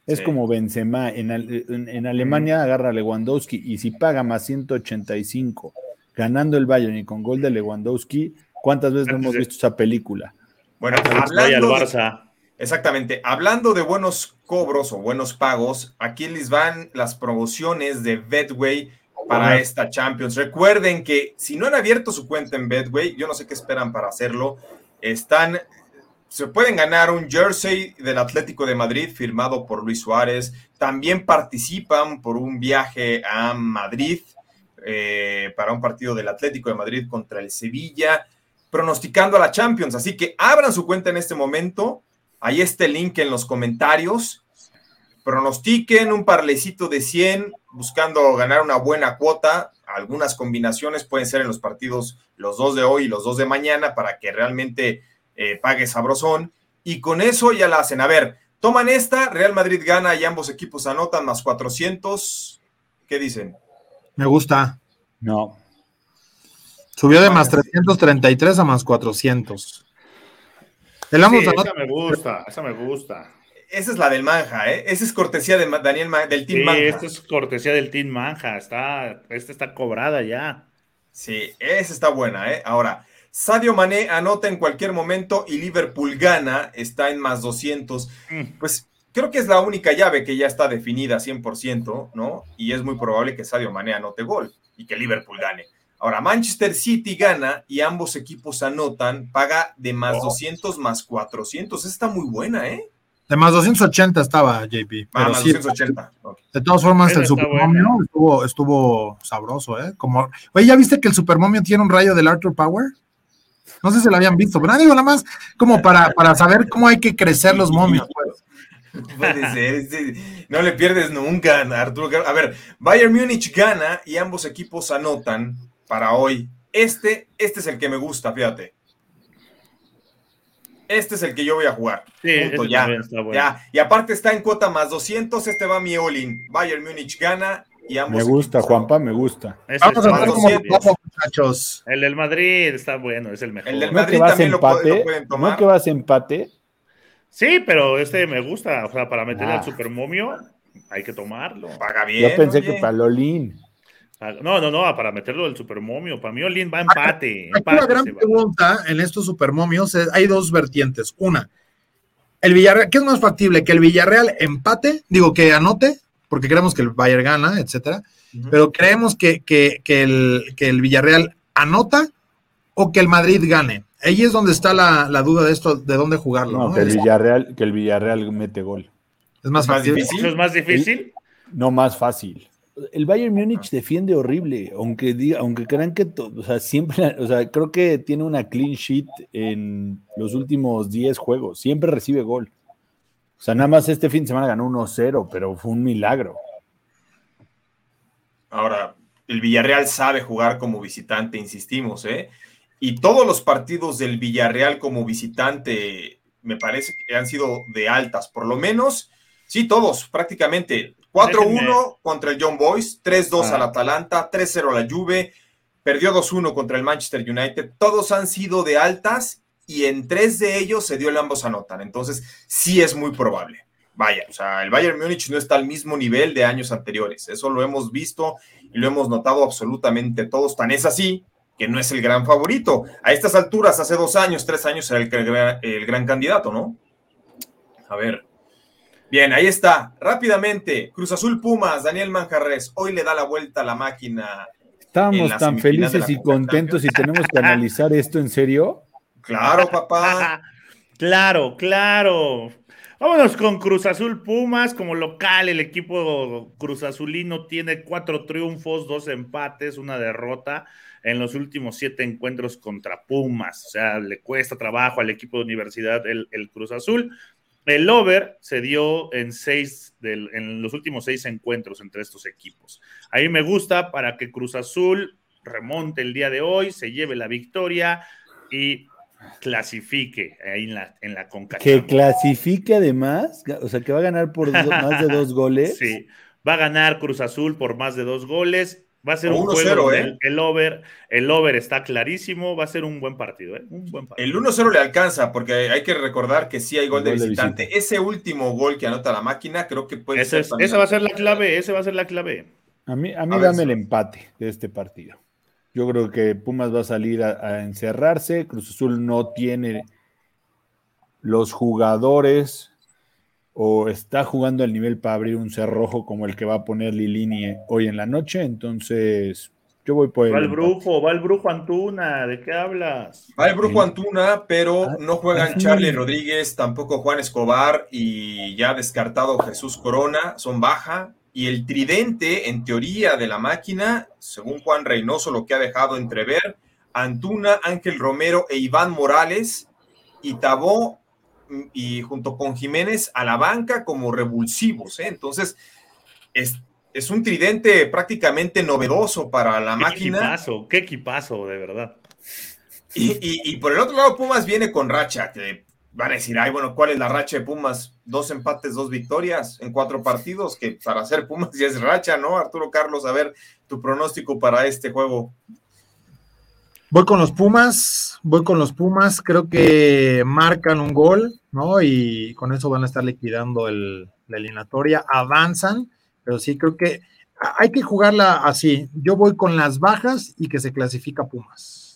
es como Benzema. En, en, Alemania agarra a Lewandowski y si paga más 185 ganando el Bayern y con gol de Lewandowski, ¿cuántas veces hemos visto esa película? Bueno, hablando Barça. exactamente. Hablando de buenos cobros o buenos pagos, aquí les van las promociones de Betway para esta Champions. Recuerden que si no han abierto su cuenta en Betway, yo no sé qué esperan para hacerlo. Están, se pueden ganar un jersey del Atlético de Madrid firmado por Luis Suárez. También participan por un viaje a Madrid eh, para un partido del Atlético de Madrid contra el Sevilla, pronosticando a la Champions. Así que abran su cuenta en este momento. Ahí está el link en los comentarios pronostiquen un parlecito de 100 buscando ganar una buena cuota. Algunas combinaciones pueden ser en los partidos los dos de hoy y los dos de mañana para que realmente eh, pague sabrosón. Y con eso ya la hacen. A ver, toman esta, Real Madrid gana y ambos equipos anotan más 400. ¿Qué dicen? Me gusta. No. Subió de más 333 a más 400. El esa me gusta, esa me gusta esa es la del Manja, ¿eh? Esa es cortesía de Daniel del Team Manja. Sí, esta es cortesía del Team Manja. Está, esta está cobrada ya. Sí, esa está buena, ¿eh? Ahora, Sadio Mané anota en cualquier momento y Liverpool gana, está en más 200. Mm. Pues creo que es la única llave que ya está definida 100%, ¿no? Y es muy probable que Sadio Mané anote gol y que Liverpool gane. Ahora, Manchester City gana y ambos equipos anotan, paga de más 200 más 400. Esta está muy buena, ¿eh? De más 280 estaba JP. Ah, más 280. De todas formas, el Supermomio estuvo, estuvo sabroso, ¿eh? Como, oye, ¿ya viste que el Supermomio tiene un rayo del Arthur Power? No sé si lo habían visto, pero digo nada más como para, para saber cómo hay que crecer los momios. Pues. Puede ser, no le pierdes nunca, Arturo. A ver, Bayern Múnich gana y ambos equipos anotan para hoy. Este, este es el que me gusta, fíjate este es el que yo voy a jugar. Sí, Punto, ya, ya. Y aparte está en cuota más 200, este va mi all Bayern Múnich gana y ambos. Me gusta, Juanpa, me gusta. Vamos a ver cómo muchachos. El del Madrid está bueno, es el mejor. El del Madrid también lo, pueden tomar. ¿No que vas a empate? Sí, pero este me gusta. O sea, para meterle al ah. Supermomio hay que tomarlo. Paga bien. Yo pensé que para Lolín. Ah, no, no, no, para meterlo del supermomio. Para mí Olin va a empate. Aquí la gran pregunta en estos supermomios es, hay dos vertientes. Una, el Villarreal, ¿qué es más factible? ¿Que el Villarreal empate? Digo, que anote, porque creemos que el Bayern gana, etcétera. Pero creemos que, el, que el Villarreal anota o que el Madrid gane. Ahí es donde está la, duda de esto, de dónde jugarlo. No, Que, el Villarreal, que el Villarreal mete gol. ¿Es más, fácil? ¿Es más difícil? No, más fácil el Bayern Múnich defiende horrible, aunque diga, aunque crean que, o sea, siempre, o sea, creo que tiene una clean sheet en los últimos 10 juegos, siempre recibe gol. O sea, nada más este fin de semana ganó 1-0, pero fue un milagro. Ahora, el Villarreal sabe jugar como visitante, insistimos, ¿eh? Y todos los partidos del Villarreal como visitante me parece que han sido de altas, por lo menos, sí, todos, prácticamente. 4-1 contra el John Boys, 3-2 al Atalanta, 3-0 a la Juve, perdió 2-1 contra el Manchester United. Todos han sido de altas y en tres de ellos se dio el ambos anotan. Entonces, sí es muy probable. Vaya, o sea, el Bayern Múnich no está al mismo nivel de años anteriores. Eso lo hemos visto y lo hemos notado absolutamente todos. Tan es así que no es el gran favorito. A estas alturas, hace dos años, tres años, era el, el gran candidato, ¿no? A ver, Bien, ahí está. Rápidamente, Cruz Azul Pumas, Daniel Manjarres, hoy le da la vuelta a la máquina Estábamos tan felices y contentos y tenemos que analizar esto en serio. Claro, papá. claro, claro. Vámonos con Cruz Azul Pumas como local. El equipo Cruz Azulino tiene cuatro triunfos, dos empates, una derrota en los últimos siete encuentros contra Pumas. O sea, le cuesta trabajo al equipo de universidad el, Cruz Azul. El over se dio en seis en los últimos seis encuentros entre estos equipos. Ahí me gusta para que Cruz Azul remonte el día de hoy, se lleve la victoria y clasifique ahí en la, en la Que clasifique además, o sea, que va a ganar por más de dos goles. Sí, va a ganar Cruz Azul por más de dos goles. Va a ser un juego. ¿eh? el, over, el over está clarísimo. Va a ser un buen partido. ¿eh? Un buen partido. El 1-0 le alcanza, porque hay que recordar que sí hay gol, de, visitante. Ese último gol que anota la máquina, creo que puede ser. esa va a ser la clave. Ese va a ser la clave. A mí, a mí dame el empate de este partido. Yo creo que Pumas va a salir a, encerrarse. Cruz Azul no tiene los jugadores o está jugando al nivel para abrir un cerrojo como el que va a poner Lilini hoy en la noche. Entonces, yo voy por el. Va el brujo, va el brujo Antuna. ¿De qué hablas? Va el brujo Antuna, pero ah, no juegan Charlie Rodríguez, tampoco Juan Escobar y ya descartado Jesús Corona. Son baja. Y el tridente, en teoría, de la máquina, según Juan Reynoso, lo que ha dejado entrever, Antuna, Ángel Romero e Iván Morales, y Tabó, y junto con Jiménez a la banca como revulsivos. ¿eh? Entonces, es, es, un tridente prácticamente novedoso para la máquina. Qué equipazo, qué equipazo, de verdad. Y, y, y, por el otro lado, Pumas viene con racha, que van a decir, ay, bueno, ¿cuál es la racha de Pumas? Dos empates, dos victorias en cuatro partidos, que para hacer Pumas ya es racha, ¿no? Arturo Carlos, a ver tu pronóstico para este juego. Voy con los Pumas, voy con los Pumas, creo que marcan un gol, ¿no? Y con eso van a estar liquidando el, la eliminatoria, avanzan, pero sí creo que hay que jugarla así. Yo voy con las bajas y que se clasifica Pumas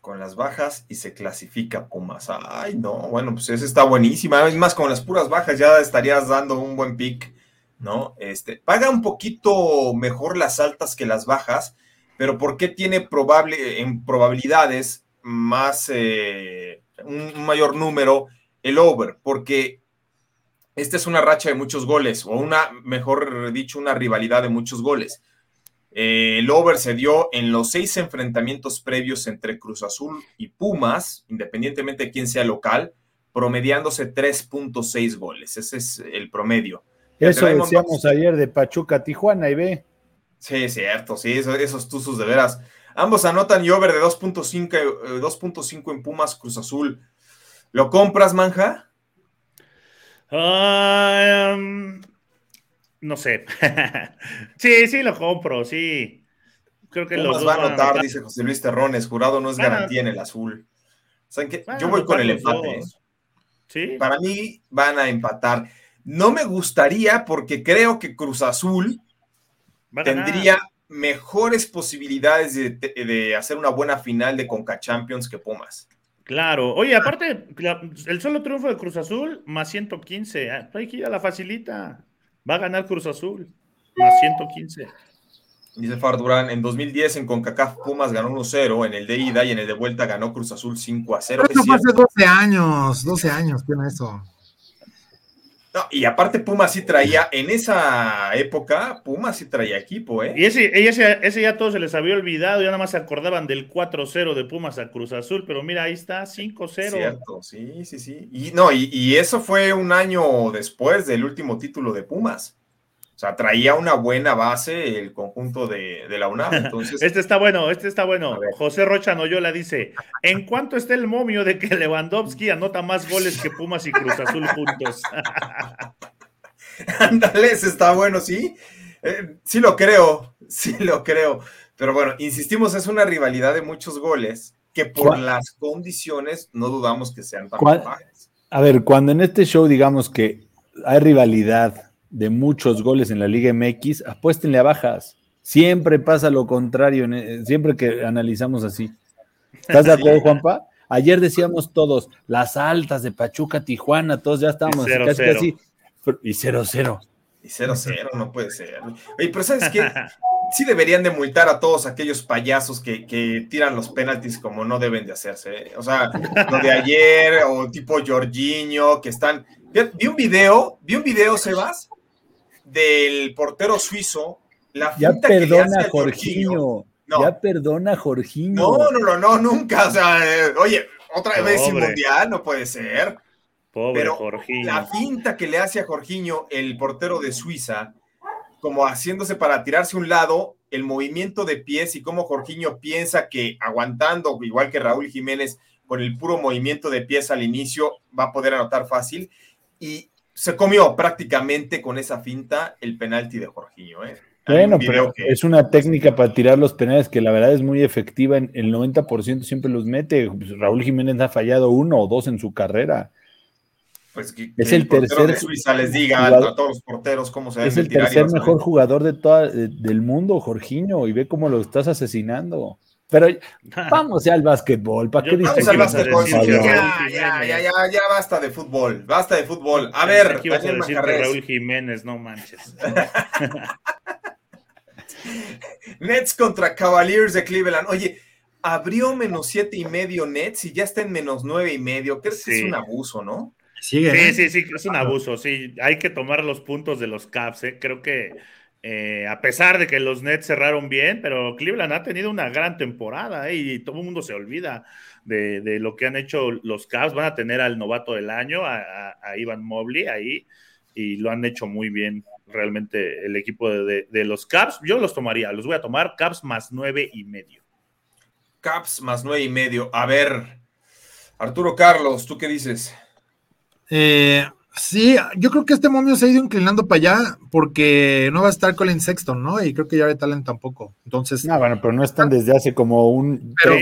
con las bajas y se clasifica Pumas. Ay, no, bueno, pues esa está buenísima. Es más, con las puras bajas ya estarías dando un buen pick, ¿no? Este, paga un poquito mejor las altas que las bajas, pero ¿por qué tiene probable, en probabilidades más, eh, un mayor número el over? Porque esta es una racha de muchos goles, o una, mejor dicho, una rivalidad de muchos goles. Eh, el over se dio en los seis enfrentamientos previos entre Cruz Azul y Pumas, independientemente de quién sea local, promediándose 3.6 goles. Ese es el promedio. Eso decíamos ayer de Pachuca Tijuana y ve. Sí, cierto, sí, esos, tuzos de veras. Ambos anotan y over de 2.5 eh, en Pumas Cruz Azul. ¿Lo compras, Manja? Ah, em, no sé. sí, sí lo compro, sí. Creo que los va a anotar, dice José Luis Terrones. Jurado no es garantía en el azul. Yo voy con el empate. ¿eh? ¿Sí? Para mí van a empatar. No me gustaría porque creo que Cruz Azul tendría mejores posibilidades de, hacer una buena final de Conca Champions que Pumas. Claro. Oye, aparte, el solo triunfo de Cruz Azul más 115. Ah, hay que ir a la facilita. Va a ganar Cruz Azul, más 115. Dice Fardurán, en 2010 en CONCACAF Pumas ganó 1-0 en el de ida y en el de vuelta ganó Cruz Azul 5-0. Eso fue hace 12 años, 12 años tiene eso. No, y aparte Pumas sí traía, en esa época, Pumas sí traía equipo, ¿eh? Y ese, ese, ese ya todo se les había olvidado, ya nada más se acordaban del 4-0 de Pumas a Cruz Azul, pero mira, ahí está, 5-0. Cierto, sí, sí, sí. Y no, y, y, eso fue un año después del último título de Pumas. O sea, traía una buena base el conjunto de, la UNAM. Entonces... este está bueno, este está bueno. José Rocha Noyola dice: ¿En cuánto está el momio de que Lewandowski anota más goles que Pumas y Cruz Azul juntos? Ándale, está bueno, sí. Eh, sí lo creo, sí lo creo. Pero bueno, insistimos, es una rivalidad de muchos goles que por las condiciones no dudamos que sean tan bajas. A ver, cuando en este show digamos que hay rivalidad de muchos goles en la Liga MX, apuéstenle a bajas. Siempre pasa lo contrario, e, siempre que analizamos así. ¿Estás de acuerdo, Juanpa? Ayer decíamos todos, las altas de Pachuca, Tijuana, todos ya estábamos casi, casi. Y 0-0. Y 0-0, no puede ser. Oye, pero ¿sabes qué? sí deberían de multar a todos aquellos payasos que, tiran los penaltis como no deben de hacerse. ¿eh? O sea, lo de ayer o tipo Jorginho, que están... Vi un video, vi un video, Sebas, del portero suizo. La ya perdona, Jorginho. Ya perdona, Jorginho. No, no, no, no, nunca. O sea, eh, oye, otra vez sin mundial, no puede ser. Pobre Pero Jorginho. La finta que le hace a Jorginho, el portero de Suiza, como haciéndose para tirarse a un lado, el movimiento de pies y cómo Jorginho piensa que aguantando, igual que Raúl Jiménez, con el puro movimiento de pies al inicio, va a poder anotar fácil. Y se comió prácticamente con esa finta el penalti de Jorginho. ¿eh? Bueno, pero es una técnica para tirar los penales que la verdad es muy efectiva. En el 90% siempre los mete. Raúl Jiménez ha fallado uno o dos en su carrera. Pues es el, tercer de Suiza les diga a todos los porteros cómo se Es el tercer mejor jugador de toda, del mundo, Jorginho, y ve cómo lo estás asesinando. Pero vamos ya al básquetbol. ¿Para qué vamos al básquetbol. Ya, ya, ya, ya, ya, basta de fútbol. Basta de fútbol. A ver, Daniel Raúl Jiménez, no manches. Nets contra Cavaliers de Cleveland. Oye, abrió menos siete y medio Nets y ya está en menos nueve y medio. Creo que es un abuso, ¿no? sí, ¿eh? sí, sí, es un abuso. Sí, hay que tomar los puntos de los Caps. ¿eh? Creo que eh, a pesar de que los Nets cerraron bien, pero Cleveland ha tenido una gran temporada y todo el mundo se olvida de, lo que han hecho los Caps. Van a tener al novato del año, a, Ivan Mobley ahí, y lo han hecho muy bien realmente el equipo de, de, los Caps. Yo los tomaría, los voy a tomar Caps más nueve y medio. Caps más nueve y medio. A ver, Arturo Carlos, ¿tú qué dices? Eh, sí, yo creo que este momio se ha ido inclinando para allá porque no va a estar Colin Sexton, ¿no? Y creo que Jared Allen tampoco. Entonces. No, bueno, pero no están desde hace como un. Pero,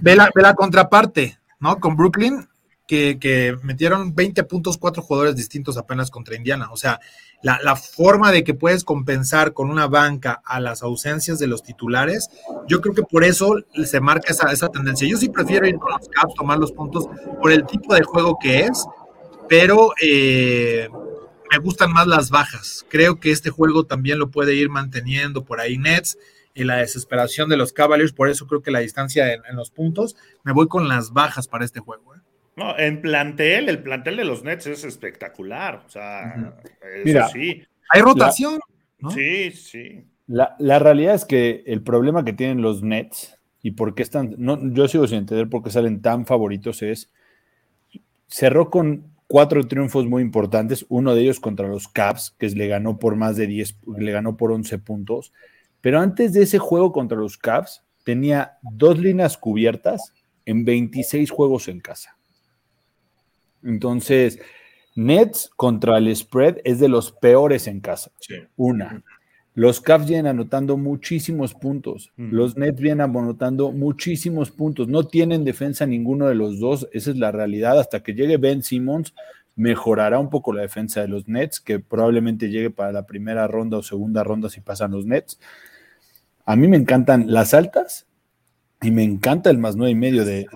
ve, la, ve la contraparte, ¿no? Con Brooklyn, que, que, metieron 20 puntos, cuatro jugadores distintos apenas contra Indiana. O sea, la, forma de que puedes compensar con una banca a las ausencias de los titulares, yo creo que por eso se marca esa, esa tendencia. Yo sí prefiero ir con los Caps, tomar los puntos por el tipo de juego que es, pero eh, me gustan más las bajas. Creo que este juego también lo puede ir manteniendo por ahí Nets y la desesperación de los Cavaliers, por eso creo que la distancia en, los puntos, me voy con las bajas para este juego. ¿eh? No, en plantel, el plantel de los Nets es espectacular. O sea, Mira, sí. Hay rotación. Sí, sí. La, realidad es que el problema que tienen los Nets y por qué están, no, yo sigo sin entender por qué salen tan favoritos es, cerró con cuatro triunfos muy importantes, uno de ellos contra los Caps, que le ganó por más de 10, le ganó por 11 puntos, pero antes de ese juego contra los Caps tenía dos líneas cubiertas en 26 juegos en casa. Entonces, Nets contra el spread es de los peores en casa. Una. Los Cavs vienen anotando muchísimos puntos. Los Nets vienen anotando muchísimos puntos. No tienen defensa ninguno de los dos. Esa es la realidad. Hasta que llegue Ben Simmons, mejorará un poco la defensa de los Nets, que probablemente llegue para la primera ronda o segunda ronda si pasan los Nets. A mí me encantan las altas y me encanta el más nueve y medio de,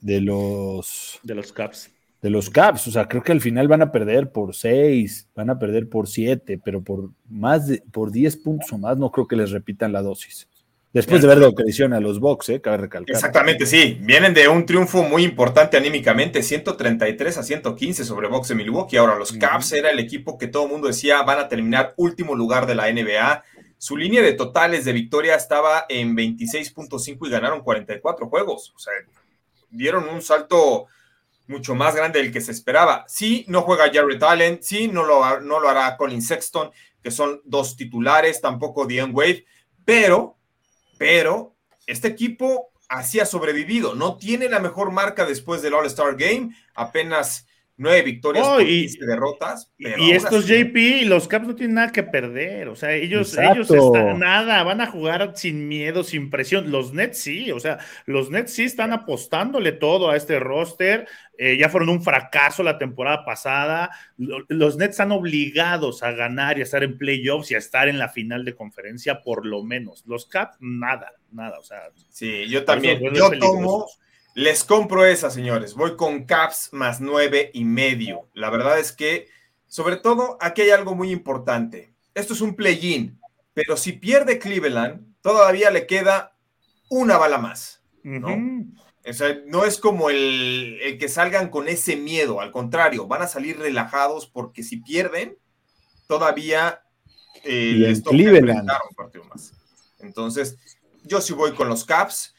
de los de los Caps de los Caps. O sea, creo que al final van a perder por 6, van a perder por 7, pero por más de, por 10 puntos o más no creo que les repitan la dosis. Después de ver lo que hicieron a los Bucks, ¿eh? cabe recalcar. Exactamente, sí. Vienen de un triunfo muy importante anímicamente, 133 a 115 sobre Bucks de Milwaukee. Ahora, los Caps era el equipo que todo el mundo decía van a terminar último lugar de la NBA. Su línea de totales de victoria estaba en 26.5 y ganaron 44 juegos. O sea, dieron un salto mucho más grande del que se esperaba. Sí, no juega Jared Allen, sí, no lo, no lo hará Colin Sexton, que son dos titulares, tampoco Dion Wade, pero, pero, este equipo así ha sobrevivido. No tiene la mejor marca después del All-Star Game, apenas nueve victorias y, derrotas. y estos JP y los Caps no tienen nada que perder, o sea, ellos, ellos están nada, van a jugar sin miedo, sin presión. Los Nets sí, o sea, los Nets sí están apostándole todo a este roster. Eh, ya fueron un fracaso la temporada pasada. Los Nets están obligados a ganar y a estar en playoffs y a estar en la final de conferencia, por lo menos. Los Caps, nada, nada, o sea. Sí, yo también. Yo tomo les compro esa, señores. Voy con Caps más nueve y medio. La verdad es que, sobre todo, aquí hay algo muy importante. Esto es un play-in. pero si pierde Cleveland, todavía le queda una bala más, ¿no? O sea, no es como el, que salgan con ese miedo, al contrario, van a salir relajados porque si pierden, todavía eh, les toca un partido más. Entonces, yo sí voy con los Caps.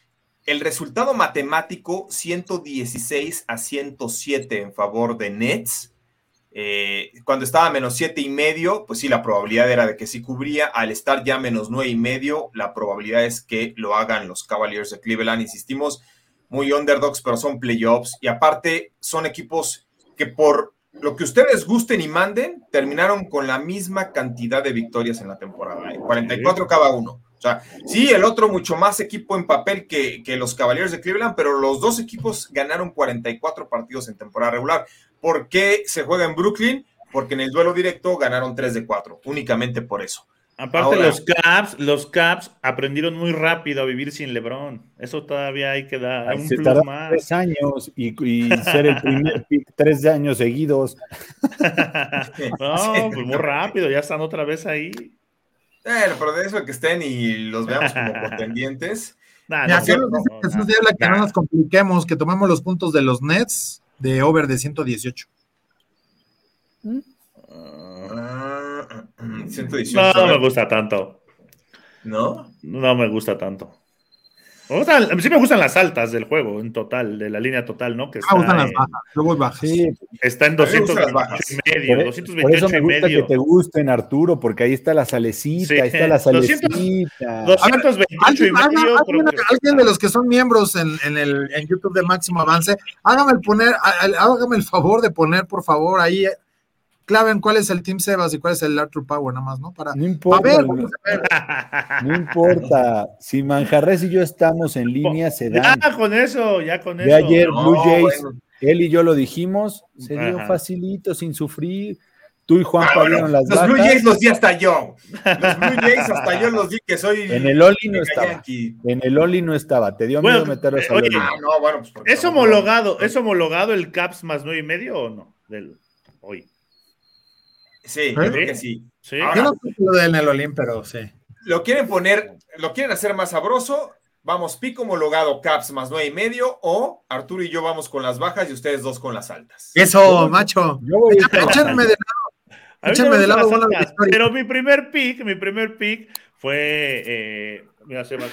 El resultado matemático, 116 a 107 en favor de Nets. Eh, cuando estaba menos siete y medio, pues sí, la probabilidad era de que sí cubría. Al estar ya menos nueve y medio, la probabilidad es que lo hagan los Cavaliers de Cleveland. Insistimos, muy underdogs, pero son playoffs. Y aparte, son equipos que por lo que ustedes gusten y manden, terminaron con la misma cantidad de victorias en la temporada. 44 ¿eh? cada uno. O sea, sí, el otro mucho más equipo en papel que, que los Cavaliers de Cleveland, pero los dos equipos ganaron 44 partidos en temporada regular. ¿Por qué se juega en Brooklyn? Porque en el duelo directo ganaron 3 de 4, únicamente por eso. Aparte, los Caps, los Caps aprendieron muy rápido a vivir sin LeBron. Eso todavía hay que dar un plus más. Tres años y, ser el primer pick tres años seguidos. no, pues muy rápido, ya están otra vez ahí. Bueno, pero de eso que estén y los veamos como contendientes. Nah, no, Jesús que no nos compliquemos, que tomemos los puntos de los Nets de over de 118. ¿Mm? Uh, 118. No, no me gusta tanto. ¿No? No me gusta tanto sí me gustan las altas del juego en total, de la línea total, ¿no? Que ah, está las bajas, luego bajas. Sí, está en 228 y medio, por, 228 por eso me gusta que te gusten, Arturo, porque ahí está la salecita, ahí está la salecita. 228 y medio. Alguien, de los que son miembros en, en, el, en YouTube de Máximo Avance, hágame el poner, hágame el favor de poner, por favor, ahí claven cuál es el Team Sebas y cuál es el Arthur Power, nada más, ¿no? Para, no importa. no, importa. Si Manjarres y yo estamos en línea, se da. Ya con eso, ya con de ayer, Blue Jays, él y yo lo dijimos, se dio facilito, sin sufrir. Tú y Juan ah, las Los Blue Jays los di hasta yo. Los Blue Jays hasta yo los di que soy. En el Oli no estaba. En el Oli no estaba. Te dio miedo meter a oye, ah, no, bueno, pues ¿Es homologado, ¿Es homologado el Caps más nueve y medio o no? Del hoy. Sí, ¿Eh? yo creo que sí. yo no sé lo del Olim, pero sí. Lo quieren poner, lo quieren hacer más sabroso. Vamos, pico homologado Caps más nueve y medio, o Arturo y yo vamos con las bajas y ustedes dos con las altas. Eso, macho. Yo voy Échenme de lado. Échenme de lado Pero mi primer pick, mi primer pick fue. Eh, mira, Sebas,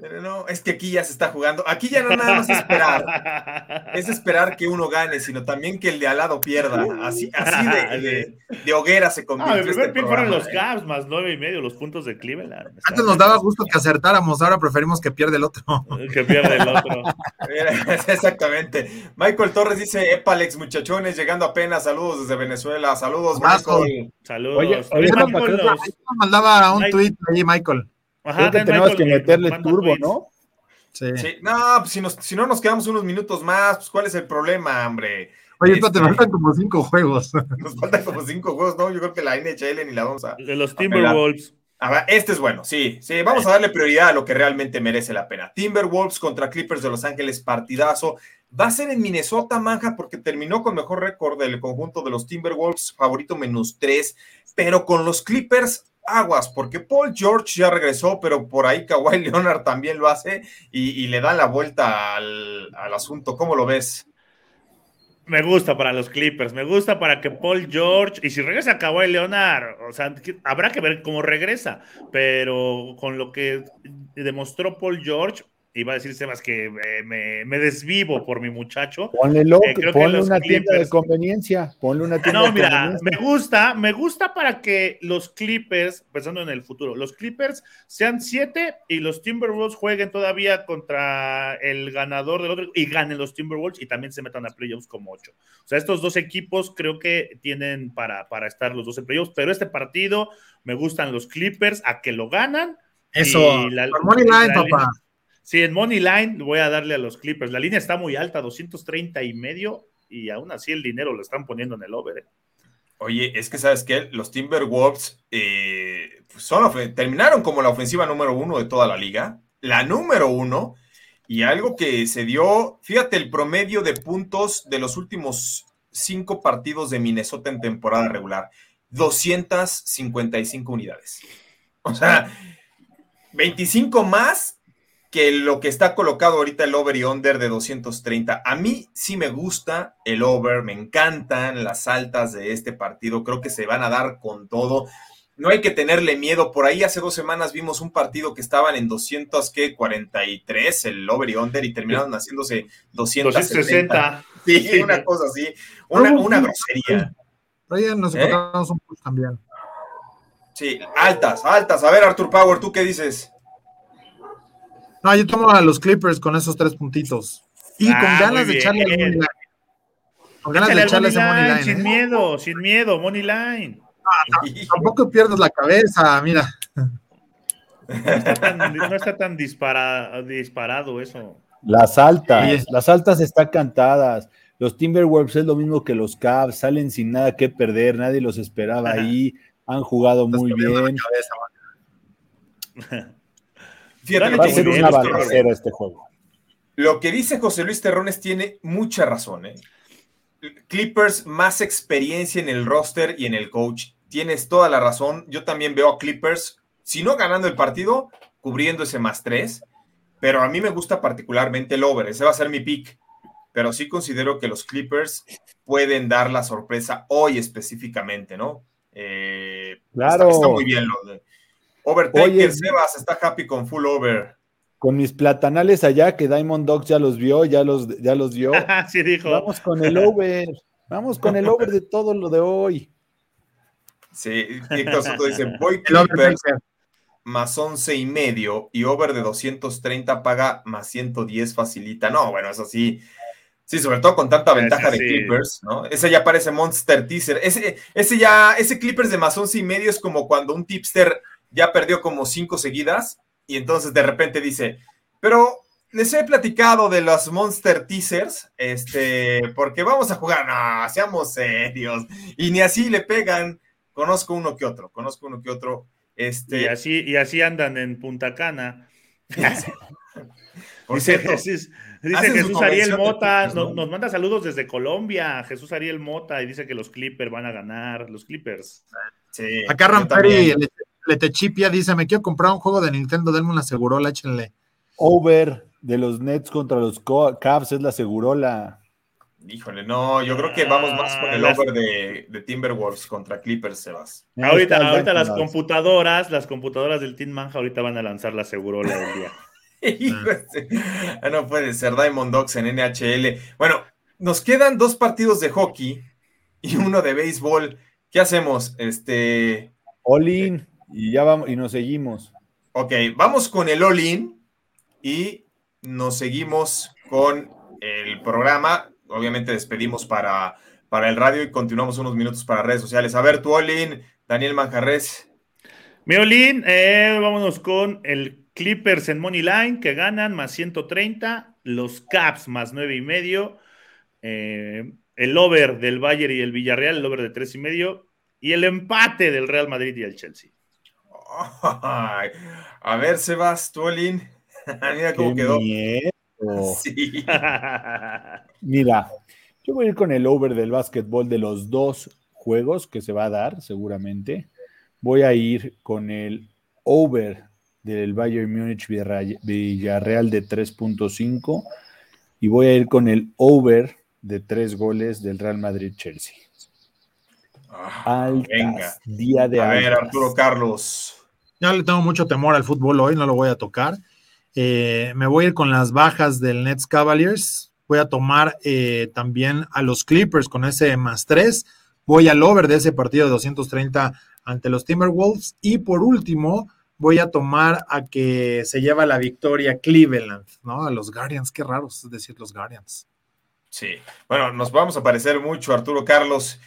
pero no, es que aquí ya se está jugando. Aquí ya no nada más esperar. Es esperar que uno gane, sino también que el de al lado pierda. Así, así de, de, hoguera se convierte. Ah, el primer este fueron los ¿eh? Cavs más nueve y medio, los puntos de Cleveland. Antes nos daba gusto que acertáramos, ahora preferimos que pierda el otro. que pierda el otro. Exactamente. Michael Torres dice: Epalex, muchachones, llegando apenas. Saludos desde Venezuela. Saludos, Michael. Saludos. Oye, oye, mandaba un tweet ahí, Michael. Ajá, que tenemos que meterle turbo, ¿no? Sí. No, pues si, si no nos quedamos unos minutos más, pues ¿cuál es el problema, hombre? Oye, te este, faltan como cinco juegos. Nos faltan como cinco juegos, ¿no? Yo creo que la NHL ni la vamos a. De los Timberwolves. ver, este es bueno, sí, sí, vamos a darle prioridad a lo que realmente merece la pena. Timberwolves contra Clippers de Los Ángeles, partidazo. Va a ser en Minnesota, Manja, porque terminó con mejor récord del conjunto de los Timberwolves, favorito menos tres, pero con los Clippers aguas, porque Paul George ya regresó, pero por ahí Kawhi Leonard también lo hace y, le dan la vuelta al, asunto. ¿Cómo lo ves? Me gusta para los Clippers, me gusta para que Paul George, y si regresa Kawhi Leonard, o sea, habrá que ver cómo regresa, pero con lo que demostró Paul George, iba a decir Sebas que eh, me, desvivo por mi muchacho. Ponle, eh, ponle una tienda de conveniencia. Ponle una tienda no, mira, me gusta, me gusta para que los Clippers, pensando en el futuro, los Clippers sean siete y los Timberwolves jueguen todavía contra el ganador del otro y ganen los Timberwolves y también se metan a playoffs como ocho. O sea, estos dos equipos creo que tienen para, para estar los dos en playoffs, pero este partido me gustan los Clippers a que lo ganan. Eso, la, money line, papá. Sí, en Money Line voy a darle a los Clippers. La línea está muy alta, 230 y medio, y aún así el dinero lo están poniendo en el over. ¿eh? Oye, es que sabes que los Timberwolves eh, son, terminaron como la ofensiva número uno de toda la liga, la número uno, y algo que se dio, fíjate el promedio de puntos de los últimos cinco partidos de Minnesota en temporada regular, 255 unidades. O sea, 25 más que lo que está colocado ahorita el over y under de 230. A mí sí me gusta el over, me encantan las altas de este partido, creo que se van a dar con todo. No hay que tenerle miedo. Por ahí hace dos semanas vimos un partido que estaban en 243, el over y under, y terminaron haciéndose 260. Sí, una cosa así, una, una grosería. Ahí nos ¿Eh? encontramos un push también. Sí, altas, altas. A ver, Arthur Power, ¿tú qué dices? No, yo tomo a los Clippers con esos tres puntitos. Y con ah, ganas de echarle el money line. Con ganas de echarle ese money line. Sin ¿eh? miedo, sin miedo, money line. tampoco pierdas la cabeza, mira. No está tan, disparado eso. Las altas, las altas están cantadas. Los Timberwolves es lo mismo que los Cavs, salen sin nada que perder, nadie los esperaba ahí, han jugado muy bien. Fíjate, va a ser una balacera este juego. Lo que dice José Luis Terrones tiene mucha razón. ¿eh? Clippers, más experiencia en el roster y en el coach. Tienes toda la razón. Yo también veo a Clippers, si no ganando el partido, cubriendo ese más tres. Pero a mí me gusta particularmente el over. Ese va a ser mi pick. Pero sí considero que los Clippers pueden dar la sorpresa hoy específicamente, ¿no? Eh, claro. Está, muy bien lo de Overtaker, Sebas, está happy con full over. Con mis platanales allá, que Diamond Dogs ya los vio, ya los, ya los vio. sí, dijo. Vamos con el over. Vamos con el over de todo lo de hoy. Sí, entonces tú dices, voy Clippers más 11 y medio y over de 230 paga más 110 facilita. No, bueno, eso sí. Sí, sobre todo con tanta ventaja de Clippers, ¿no? Ese ya parece Monster Teaser. Ese, ese ya, ese Clippers de más 11 y medio es como cuando un tipster ya perdió como cinco seguidas y entonces de repente dice, pero les he platicado de los Monster Teasers, este, porque vamos a jugar, no, seamos serios, y ni así le pegan, conozco uno que otro, conozco uno que otro, este. Y así, y así andan en Punta Cana. Por cierto, dice, Jesús Ariel Mota, nos, nos, manda saludos desde Colombia, Jesús Ariel Mota, y dice que los Clippers van a ganar, los Clippers. Sí, Acá Ramperi Letechipia dice: Me quiero comprar un juego de Nintendo, denme una segurola, échenle. Over de los Nets contra los Cavs es la segurola. Híjole, no, yo creo que vamos más con el ah, over de, Timberwolves contra Clippers, Sebas. Ahorita, ahorita las computadoras, las computadoras del Team Manja ahorita van a lanzar la segurola del día. Ah, no puede ser, Diamond Dogs en NHL. Bueno, nos quedan dos partidos de hockey y uno de béisbol. ¿Qué hacemos? Este. All y ya vamos, y nos seguimos. Ok, vamos con el all-in y nos seguimos con el programa. Obviamente despedimos para, para el radio y continuamos unos minutos para redes sociales. A ver, tu all-in, Daniel Manjarres. Mi all-in, eh, vámonos con el Clippers en Money Line que ganan más 130, los Caps más 9 y medio, eh, el over del Bayern y el Villarreal, el over de 3 y medio, y el empate del Real Madrid y el Chelsea a ver, Sebas, Mira cómo quedó. Mira, yo voy a ir con el over del básquetbol de los dos juegos que se va a dar, seguramente. Voy a ir con el over del Bayern Múnich Villarreal de 3.5 y voy a ir con el over de tres goles del Real Madrid Chelsea. Ah, venga. Día de A ver, Arturo Carlos. Ya le tengo mucho temor al fútbol hoy, no lo voy a tocar. Eh, me voy a ir con las bajas del Nets Cavaliers. Voy a tomar eh, también a los Clippers con ese más 3. Voy al over de ese partido de 230 ante los Timberwolves. Y por último, voy a tomar a que se lleva la victoria Cleveland, ¿no? A los Guardians, qué raro es decir los Guardians. Sí, bueno, nos vamos a parecer mucho, Arturo Carlos.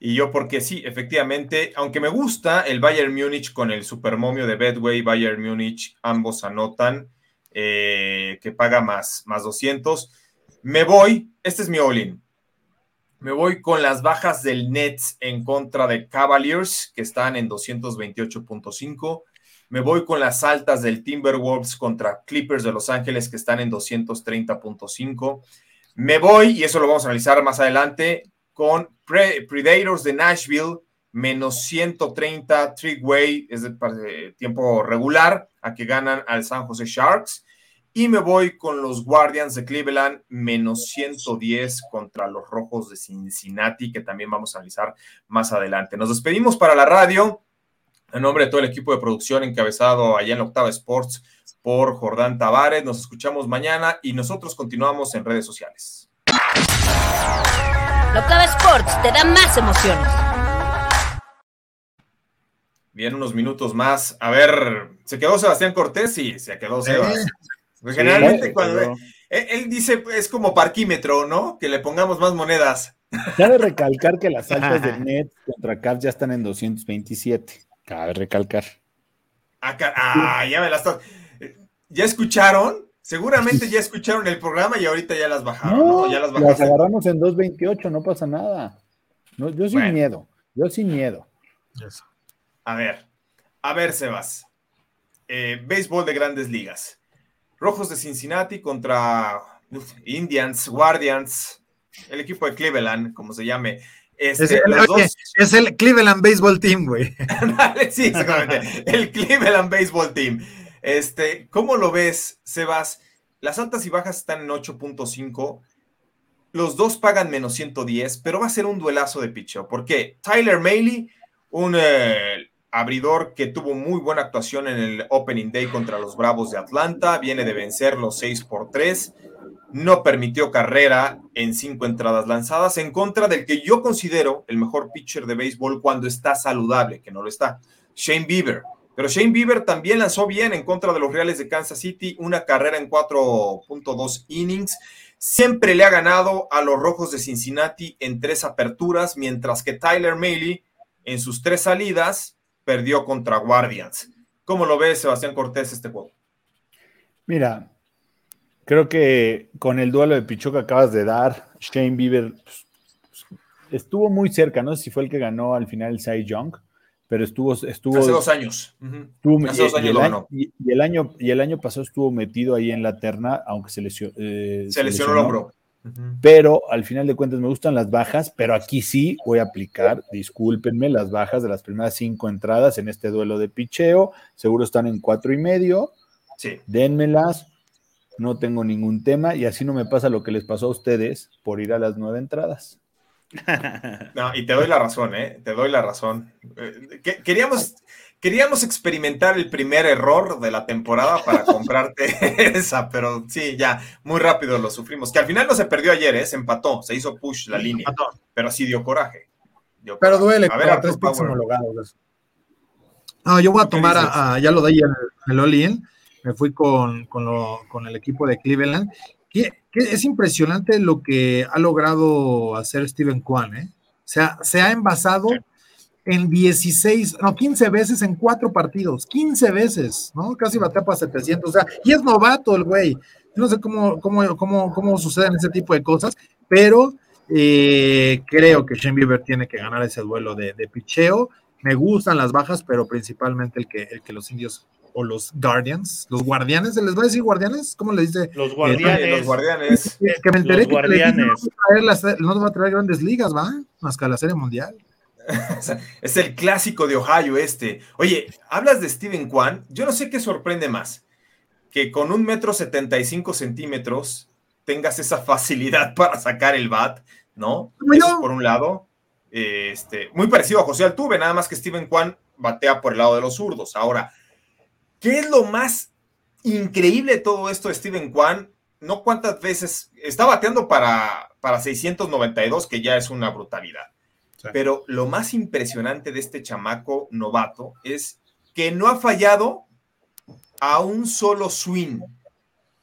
Y yo porque sí, efectivamente, aunque me gusta el Bayern Múnich con el supermomio de Bedway, Bayern Múnich, ambos anotan, eh, que paga más, más 200. Me voy, este es mi all-in. Me voy con las bajas del Nets en contra de Cavaliers, que están en 228.5. Me voy con las altas del Timberwolves contra Clippers de Los Ángeles, que están en 230.5. Me voy, y eso lo vamos a analizar más adelante, con Predators de Nashville menos 130 Trigway, es de, tiempo regular, a que ganan al San José Sharks. Y me voy con los Guardians de Cleveland, menos 110 contra los Rojos de Cincinnati, que también vamos a analizar más adelante. Nos despedimos para la radio. En nombre de todo el equipo de producción encabezado allá en la Octava Sports por Jordán Tavares. Nos escuchamos mañana y nosotros continuamos en redes sociales. La Octava Sports te da más emociones. Bien, unos minutos más. A ver, ¿se quedó Sebastián Cortés? Sí, se quedó Sebastián. Pues generalmente cuando él, dice es como parquímetro, ¿no? Que le pongamos más monedas. Cabe recalcar que las altas de Net contra Cavs ya están en 227. Cabe recalcar. Ah, ya me las ¿Ya escucharon? Seguramente ya escucharon el programa y ahorita ya las bajaron, ¿no? Ya las, las agarramos en 228, no pasa nada. yo sin miedo, yo sin miedo. A ver, a ver, Sebas. Eh, béisbol de grandes ligas. Rojos de Cincinnati contra Indians, Guardians, el equipo de Cleveland, como se llame. Este, es, el, Cleveland Baseball Team, güey. sí, exactamente. el Cleveland Baseball Team. Este, ¿Cómo lo ves, Sebas? Las altas y bajas están en 8.5. Los dos pagan menos 110, pero va a ser un duelazo de picho. ¿Por qué? Tyler Maley, un eh, abridor que tuvo muy buena actuación en el Opening Day contra los Bravos de Atlanta, viene de vencer los 6 por 3, no permitió carrera en cinco entradas lanzadas en contra del que yo considero el mejor pitcher de béisbol cuando está saludable, que no lo está, Shane Bieber. Pero Shane Bieber también lanzó bien en contra de los Reales de Kansas City, una carrera en 4.2 innings. Siempre le ha ganado a los Rojos de Cincinnati en tres aperturas, mientras que Tyler Maley en sus tres salidas perdió contra Guardians. ¿Cómo lo ves, Sebastián Cortés, este juego? Mira, creo que con el duelo de Pichó que acabas de dar, Shane Bieber pues, estuvo muy cerca, no sé si fue el que ganó al final el Cy Young, pero estuvo, estuvo hace dos años. hace dos años y, el año, y, el año, y el año pasado estuvo metido ahí en la terna, aunque se lesionó. Eh, se, lesionó el hombro. Pero al final de cuentas me gustan las bajas, pero aquí sí voy a aplicar, discúlpenme, las bajas de las primeras cinco entradas en este duelo de picheo. Seguro están en cuatro y medio. Sí. Dénmelas, no tengo ningún tema y así no me pasa lo que les pasó a ustedes por ir a las nueve entradas. No, y te doy la razón, ¿eh? Te doy la razón. Eh, queríamos, Queríamos experimentar el primer error de la temporada para comprarte esa, pero sí, ya, muy rápido lo sufrimos. Que al final no se perdió ayer, ¿eh? se empató, se hizo push la línea, pero sí dio coraje. pero duele, a ver, a tres picks homologados. No, yo voy a tomar, a, ya lo de ahí en el, all me fui con, con, el equipo de Cleveland. Es impresionante lo que ha logrado hacer Steven Kwan, ¿eh? O sea, se ha envasado en 16, no, 15 veces en cuatro partidos, 15 veces, ¿no? Casi batea para 700, o sea, y es novato el güey. No sé cómo, cómo, cómo, cómo suceden ese tipo de cosas, pero eh, creo que Shane Bieber tiene que ganar ese duelo de, de, picheo. Me gustan las bajas, pero principalmente el que, el que los indios o los Guardians, los guardianes, ¿se les va a decir guardianes? ¿Cómo le dice? Los guardianes. los guardianes. Que, me enteré que no, no va a traer grandes ligas, ¿va? Más que a la Serie Mundial. es el clásico de Ohio este. Oye, hablas de Steven Kwan. Yo no sé qué sorprende más. Que con un metro setenta y cinco centímetros tengas esa facilidad para sacar el bat, ¿no? Eso por un lado. Este, muy parecido a José Altuve, nada más que Steven Kwan batea por el lado de los zurdos. Ahora, ¿qué es lo más increíble de todo esto Steven Kwan? No cuántas veces está bateando para, para 692, que ya es una brutalidad pero lo más impresionante de este chamaco novato es que no ha fallado a un solo swing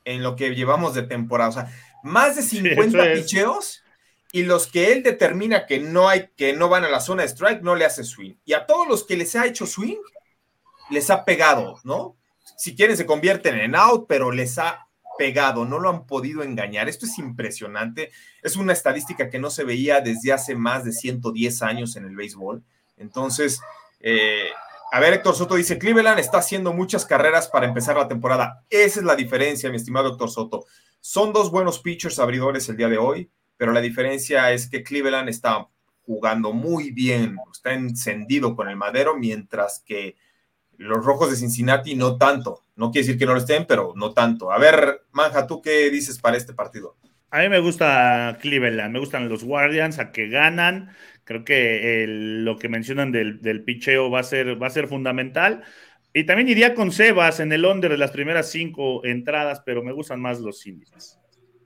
en lo que llevamos de temporada. O sea, más de 50 picheos y los que él determina que no hay, que no van a la zona de strike, no le hace swing. Y a todos los que les ha hecho swing, les ha pegado, ¿no? Si quieren se convierten en out, pero les ha pegado, no lo han podido engañar. Esto es impresionante. Es una estadística que no se veía desde hace más de 110 años en el béisbol. Entonces, eh, a ver, Héctor Soto dice, Cleveland está haciendo muchas carreras para empezar la temporada. Esa es la diferencia, mi estimado Héctor Soto. Son dos buenos pitchers abridores el día de hoy, pero la diferencia es que Cleveland está jugando muy bien, está encendido con el madero, mientras que los rojos de Cincinnati no tanto. No quiere decir que no lo estén, pero no tanto. A ver, Manja, ¿tú qué dices para este partido? A mí me gusta Cleveland, me gustan los Guardians, a que ganan. Creo que lo que mencionan del, del picheo va a, ser, va a ser fundamental. Y también iría con Sebas en el under de las primeras cinco entradas, pero me gustan más los índices.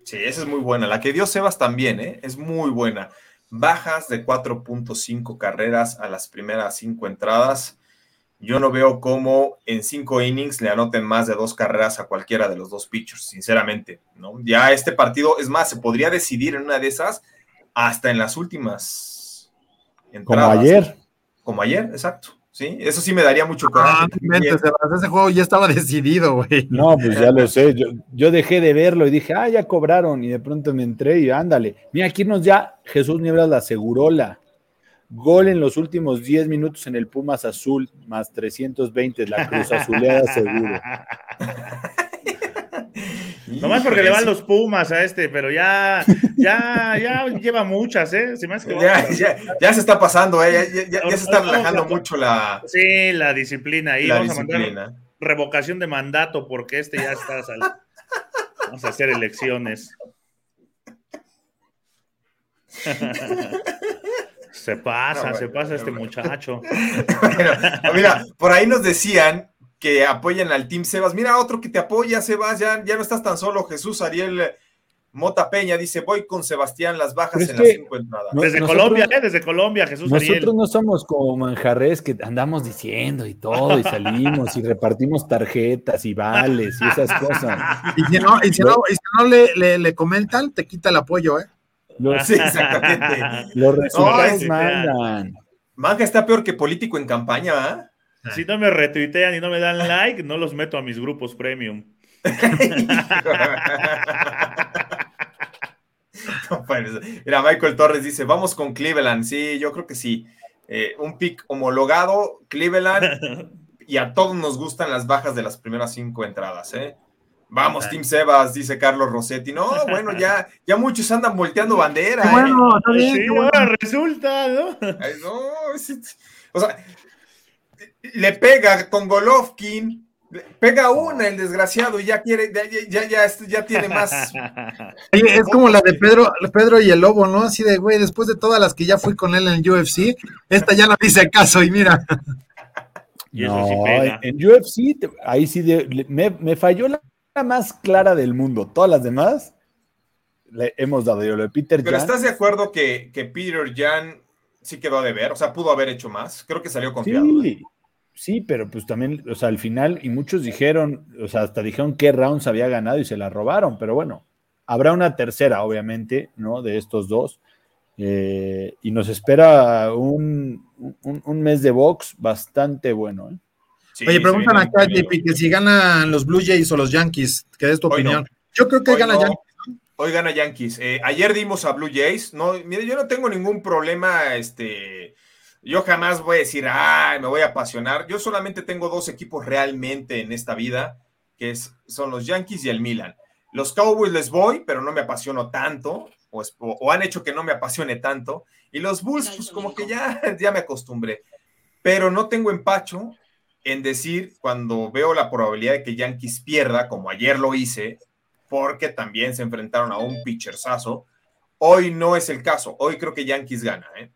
Sí, esa es muy buena. La que dio Sebas también, ¿eh? es muy buena. Bajas de 4.5 carreras a las primeras cinco entradas. Yo no veo cómo en cinco innings le anoten más de dos carreras a cualquiera de los dos pitchers, sinceramente. ¿no? Ya este partido, es más, se podría decidir en una de esas hasta en las últimas entradas. Como ayer. Como ayer, exacto. Sí, eso sí me daría mucho coraje. Ah, ese juego ya estaba decidido, güey. No, pues ya lo sé. Yo, dejé de verlo y dije, ah, ya cobraron. Y de pronto me entré y ándale. Mira, aquí nos ya Jesús Nieblas la la Gol en los últimos 10 minutos en el Pumas Azul, más 320, la Cruz Azuleada seguro. Nomás porque le van los Pumas a este, pero ya, ya, ya lleva muchas, ¿eh? ya, se está pasando, ¿eh? Ya, se está relajando mucho la. Sí, la disciplina ahí. vamos a mandar revocación de mandato porque este ya está. Vamos a hacer elecciones. Se pasa, se pasa este muchacho. mira, por ahí nos decían que apoyen al Team Sebas. Mira, otro que te apoya, Sebas, ya, ya no estás tan solo. Jesús Ariel Mota Peña dice: Voy con Sebastián las bajas en las cinco entradas. Desde Colombia, ¿eh? Desde Colombia, Jesús Nosotros no somos como manjarres que andamos diciendo y todo, y salimos y repartimos tarjetas y vales y esas cosas. Y si no, y si no, y si no le, le, comentan, te quita el apoyo, ¿eh? Sí, exactamente. Los resultados mandan. Manja está peor que político en campaña, ¿ah? Si no me retuitean y no me dan like, no los meto a mis grupos premium. Mira, Michael Torres dice, vamos con Cleveland. Sí, yo creo que sí. Eh, un pick homologado, Cleveland, y a todos nos gustan las bajas de las primeras cinco entradas, ¿eh? Vamos, Team Sebas, dice Carlos Rossetti. No, bueno, ya, ya muchos andan volteando bandera. ¿eh? Bueno, está bien. resulta, ¿no? no, o sea, le pega con Golovkin, pega una el desgraciado y ya quiere, ya, ya, ya, tiene más. es como la de Pedro, Pedro y el Lobo, ¿no? Así de, güey, después de todas las que ya fui con él en UFC, esta ya no dice caso y mira. no, en UFC, ahí sí me, falló la más clara del mundo. Todas las demás le hemos dado yo lo de Peter Pero estás de acuerdo que, que Peter Jan sí quedó a deber, o sea, pudo haber hecho más. Creo que salió confiado. Sí, ¿eh? sí, pero pues también, o sea, al final, y muchos dijeron, o sea, hasta dijeron qué rounds había ganado y se la robaron, pero bueno, habrá una tercera, obviamente, ¿no? De estos dos. Eh, y nos espera un, mes de box bastante bueno. ¿eh? Oye, preguntan acá, JP, que si ganan los Blue Jays o los Yankees, ¿qué es tu opinión? Yo creo que gana Yankees. Hoy gana Yankees. Eh, ayer dimos a Blue Jays. No, mire, yo no tengo ningún problema. Este, yo jamás voy a decir, ay, me voy a apasionar. Yo solamente tengo dos equipos realmente en esta vida, que es, son los Yankees y el Milan. Los Cowboys les voy, pero no me apasiono tanto, o, han hecho que no me apasione tanto. Y los Bulls, pues como que ya, ya me acostumbré. Pero no tengo empacho en decir cuando veo la probabilidad de que Yankees pierda, como ayer lo hice, porque también se enfrentaron a un pitchersazo. Hoy no es el caso. Hoy creo que Yankees gana. ¿eh?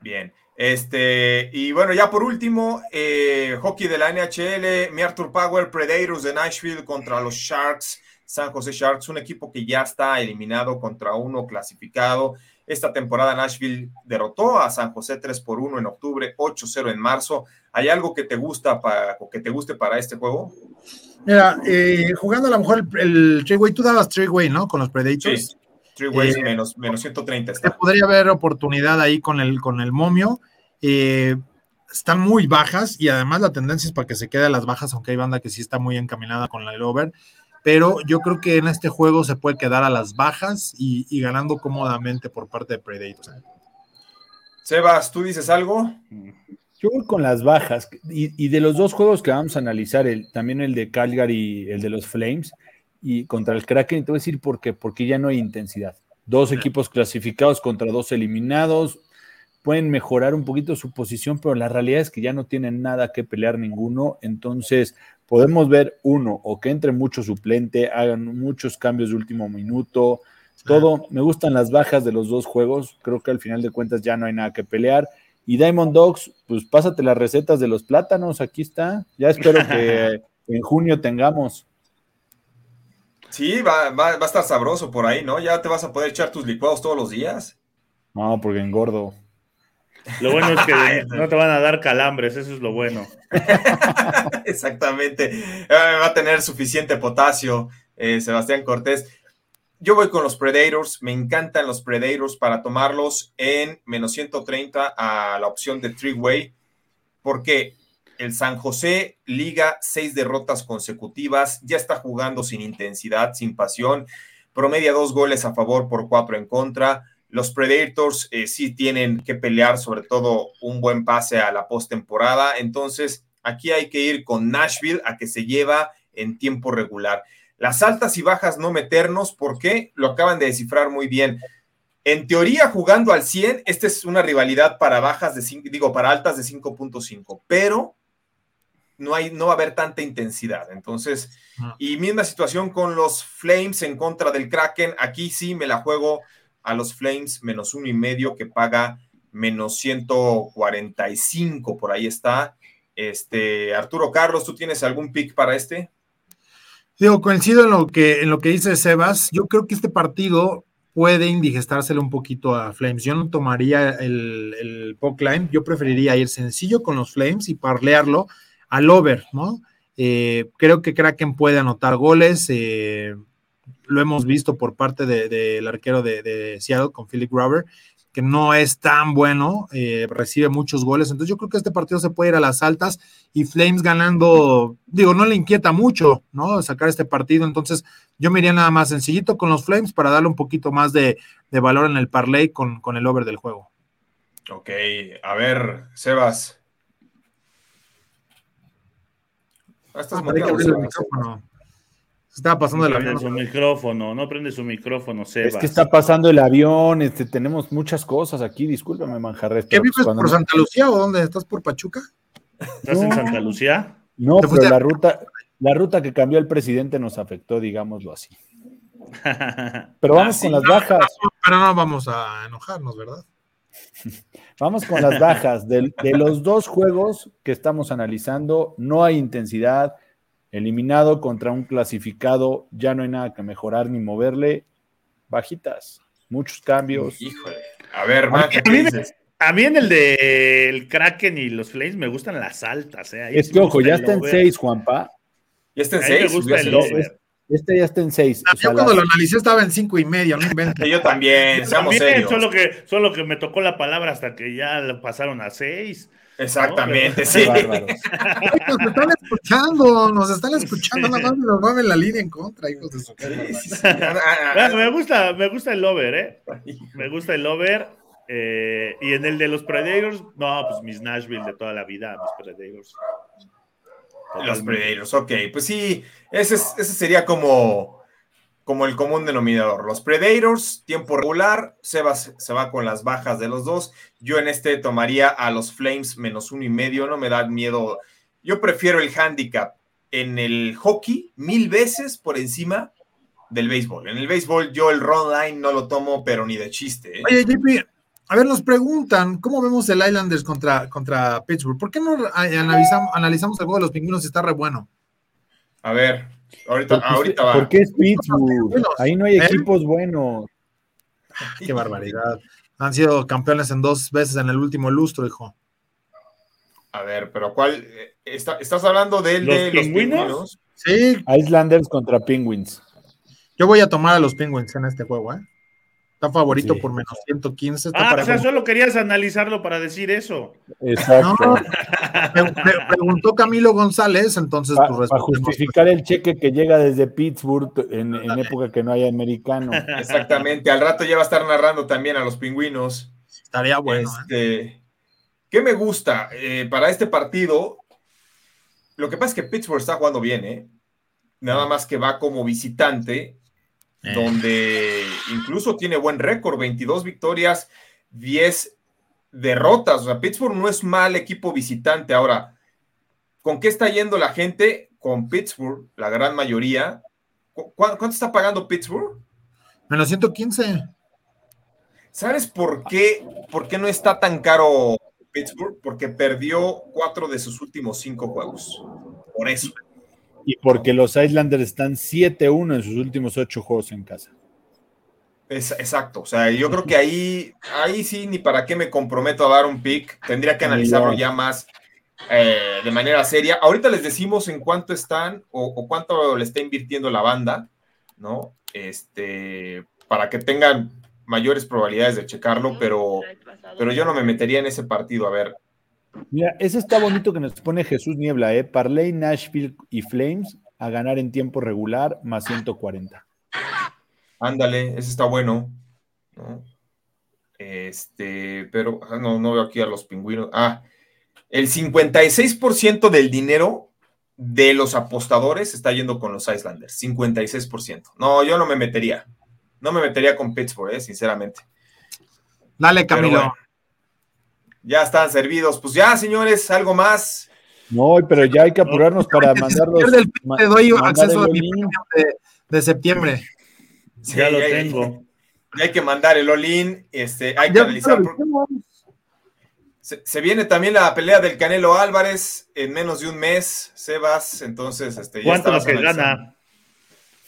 Bien. Este, y bueno, ya por último, eh, hockey de la NHL, mi Arthur Power, Predators de Nashville contra los Sharks, San José Sharks, un equipo que ya está eliminado contra uno clasificado. Esta temporada Nashville derrotó a San José 3 por 1 en octubre, 8-0 en marzo. ¿Hay algo que te gusta para, o que te guste para este juego? Mira, eh, jugando a lo mejor el, el way, tú dabas way, ¿no? Con los Predators. Sí, way menos, menos 130 está. Podría haber oportunidad ahí con el, con el momio. Eh, están muy bajas y además la tendencia es para que se quede a las bajas, aunque hay banda que sí está muy encaminada con la over pero yo creo que en este juego se puede quedar a las bajas y, ganando cómodamente por parte de Predators. Sebas, ¿tú dices algo? Yo voy con las bajas y, de los dos juegos que vamos a analizar, el, también el de Calgary y el de los Flames y contra el Kraken, te voy a decir por qué, porque ya no hay intensidad. Dos equipos clasificados contra dos eliminados. Pueden mejorar un poquito su posición, pero la realidad es que ya no tienen nada que pelear ninguno. Entonces, podemos ver uno, o que entre mucho suplente, hagan muchos cambios de último minuto, todo. Me gustan las bajas de los dos juegos. Creo que al final de cuentas ya no hay nada que pelear. Y Diamond Dogs, pues pásate las recetas de los plátanos, aquí está. Ya espero que en junio tengamos. Sí, va, va, a estar sabroso por ahí, ¿no? Ya te vas a poder echar tus licuados todos los días. No, porque engordo. Lo bueno es que no te van a dar calambres, eso es lo bueno. Exactamente. Eh, va a tener suficiente potasio, eh, Sebastián Cortés. Yo voy con los Predators, me encantan los Predators para tomarlos en menos 130 a la opción de three-way, porque el San José liga seis derrotas consecutivas, ya está jugando sin intensidad, sin pasión, promedia dos goles a favor por cuatro en contra. Los Predators eh, sí tienen que pelear, sobre todo un buen pase a la postemporada. Entonces, aquí hay que ir con Nashville a que se lleva en tiempo regular. Las altas y bajas no meternos, porque lo acaban de descifrar muy bien. En teoría, jugando al 100, esta es una rivalidad para bajas de 5, digo, para altas de 5.5, pero no, hay, no va a haber tanta intensidad. Entonces, y misma situación con los Flames en contra del Kraken. Aquí sí me la juego a los Flames menos uno y medio que paga menos 145, por ahí está. Este, Arturo Carlos, ¿tú tienes algún pick para este? Digo, coincido en lo que, en lo que dice Sebas. Yo creo que este partido puede indigestárselo un poquito a Flames. Yo no tomaría el, el line, yo preferiría ir sencillo con los Flames y parlearlo al over, ¿no? Eh, creo que Kraken puede anotar goles. Eh, lo hemos visto por parte del arquero de, Seattle con Philip Grover, que no es tan bueno, eh, recibe muchos goles. Entonces yo creo que este partido se puede ir a las altas y Flames ganando, digo, no le inquieta mucho, ¿no? Sacar este partido. Entonces yo me iría nada más sencillito con los Flames para darle un poquito más de, valor en el parlay con, con el over del juego. Ok, a ver, Sebas. Ah, estás ah, el micrófono. Estaba pasando el avión. su micrófono, no prende su micrófono, Sebas. Es que está pasando el avión, este, tenemos muchas cosas aquí, discúlpame, Manjarres. ¿Qué vives por Santa Lucía o dónde? ¿Estás por Pachuca? ¿Estás en Santa Lucía? No, pero la ruta, la ruta que cambió el presidente nos afectó, digámoslo así. Pero vamos con las bajas. pero no vamos a enojarnos, ¿verdad? Vamos con las bajas. De, los dos juegos que estamos analizando, no hay intensidad. Eliminado contra un clasificado, ya no hay nada que mejorar ni moverle. Bajitas, muchos cambios. Híjole. A ver, a, mí, en el de Kraken y los Flames me gustan las altas. ¿eh? Es que, ojo, ya está en seis, Juanpa. Ya está en seis. Me gusta el over. Este ya está en 6. Ah, yo cuando lo analicé estaba en 5 y medio, no inventes. yo también, seamos serios. Solo que, solo que me tocó la palabra hasta que ya lo pasaron a 6. Exactamente, sí. nos están escuchando, nos están escuchando, nada más nos mueven la línea en contra, hijos de su me gusta, me gusta el over, ¿eh? Me gusta el over. Eh, y en el de los Predators, no, pues mis Nashville de toda la vida, mis Predators. Los Predators, ok, pues sí, ese, ese sería como, como el común denominador. Los Predators, tiempo regular, se va, se va con las bajas de los dos. Yo en este tomaría a los Flames menos uno y medio, no me da miedo. Yo prefiero el handicap en el hockey mil veces por encima del béisbol. En el béisbol yo el run line no lo tomo, pero ni de chiste. ¿eh? Oye, JP, a ver, nos preguntan, ¿cómo vemos el Islanders contra, contra Pittsburgh? ¿Por qué no analizamos, analizamos el juego de los pingüinos si está re bueno? A ver, ahorita, ahorita va. ¿Por qué es Pittsburgh? Ahí no hay ¿Eh? equipos buenos. Qué barbaridad. Han sido campeones en dos veces en el último lustro, hijo. A ver, pero ¿cuál? ¿Estás hablando del de los pingüinos? Sí. Islanders contra Penguins. Yo voy a tomar a los Penguins en este juego, ¿eh? Favorito por menos 115. ah, o sea, solo querías analizarlo para decir eso. Exacto. preguntó Camilo González, entonces Para justificar el cheque que llega desde Pittsburgh en, época que no haya americano. Exactamente, al rato ya va a estar narrando también a los pingüinos. Estaría bueno. ¿eh? Este, ¿Qué me gusta eh, para este partido? Lo que pasa es que Pittsburgh está jugando bien, ¿eh? Nada más que va como visitante donde incluso tiene buen récord, 22 victorias, 10 derrotas. O sea, Pittsburgh no es mal equipo visitante. Ahora, ¿con qué está yendo la gente? Con Pittsburgh, la gran mayoría. ¿Cuánto está pagando Pittsburgh? Menos 115. ¿Sabes por qué, por qué no está tan caro Pittsburgh? Porque perdió cuatro de sus últimos cinco juegos. Por eso. Y porque los Islanders están 7-1 en sus últimos ocho juegos en casa. Es, exacto, o sea, yo creo que ahí, ahí sí, ni para qué me comprometo a dar un pick, tendría que analizarlo ya más eh, de manera seria. Ahorita les decimos en cuánto están o, cuánto le está invirtiendo la banda, ¿no? Este, para que tengan mayores probabilidades de checarlo, pero, pero yo no me metería en ese partido. A ver, Mira, ese está bonito que nos pone Jesús Niebla, ¿eh? Parley, Nashville y Flames a ganar en tiempo regular más 140. Ándale, ese está bueno. Este, pero ah, no, no veo aquí a los pingüinos. Ah, el 56% del dinero de los apostadores está yendo con los Islanders. 56%. No, yo no me metería. No me metería con Pittsburgh, eh, sinceramente. Dale, Camilo. Ya están servidos. Pues ya, señores, algo más. No, pero ya hay que apurarnos para mandarlos. Te doy acceso a mi de, de septiembre. ya lo tengo. hay que mandar el all Este, hay que analizar. Se, viene también la pelea del Canelo Álvarez en menos de un mes, Sebas. Entonces, este, ya ¿cuánto lo que gana?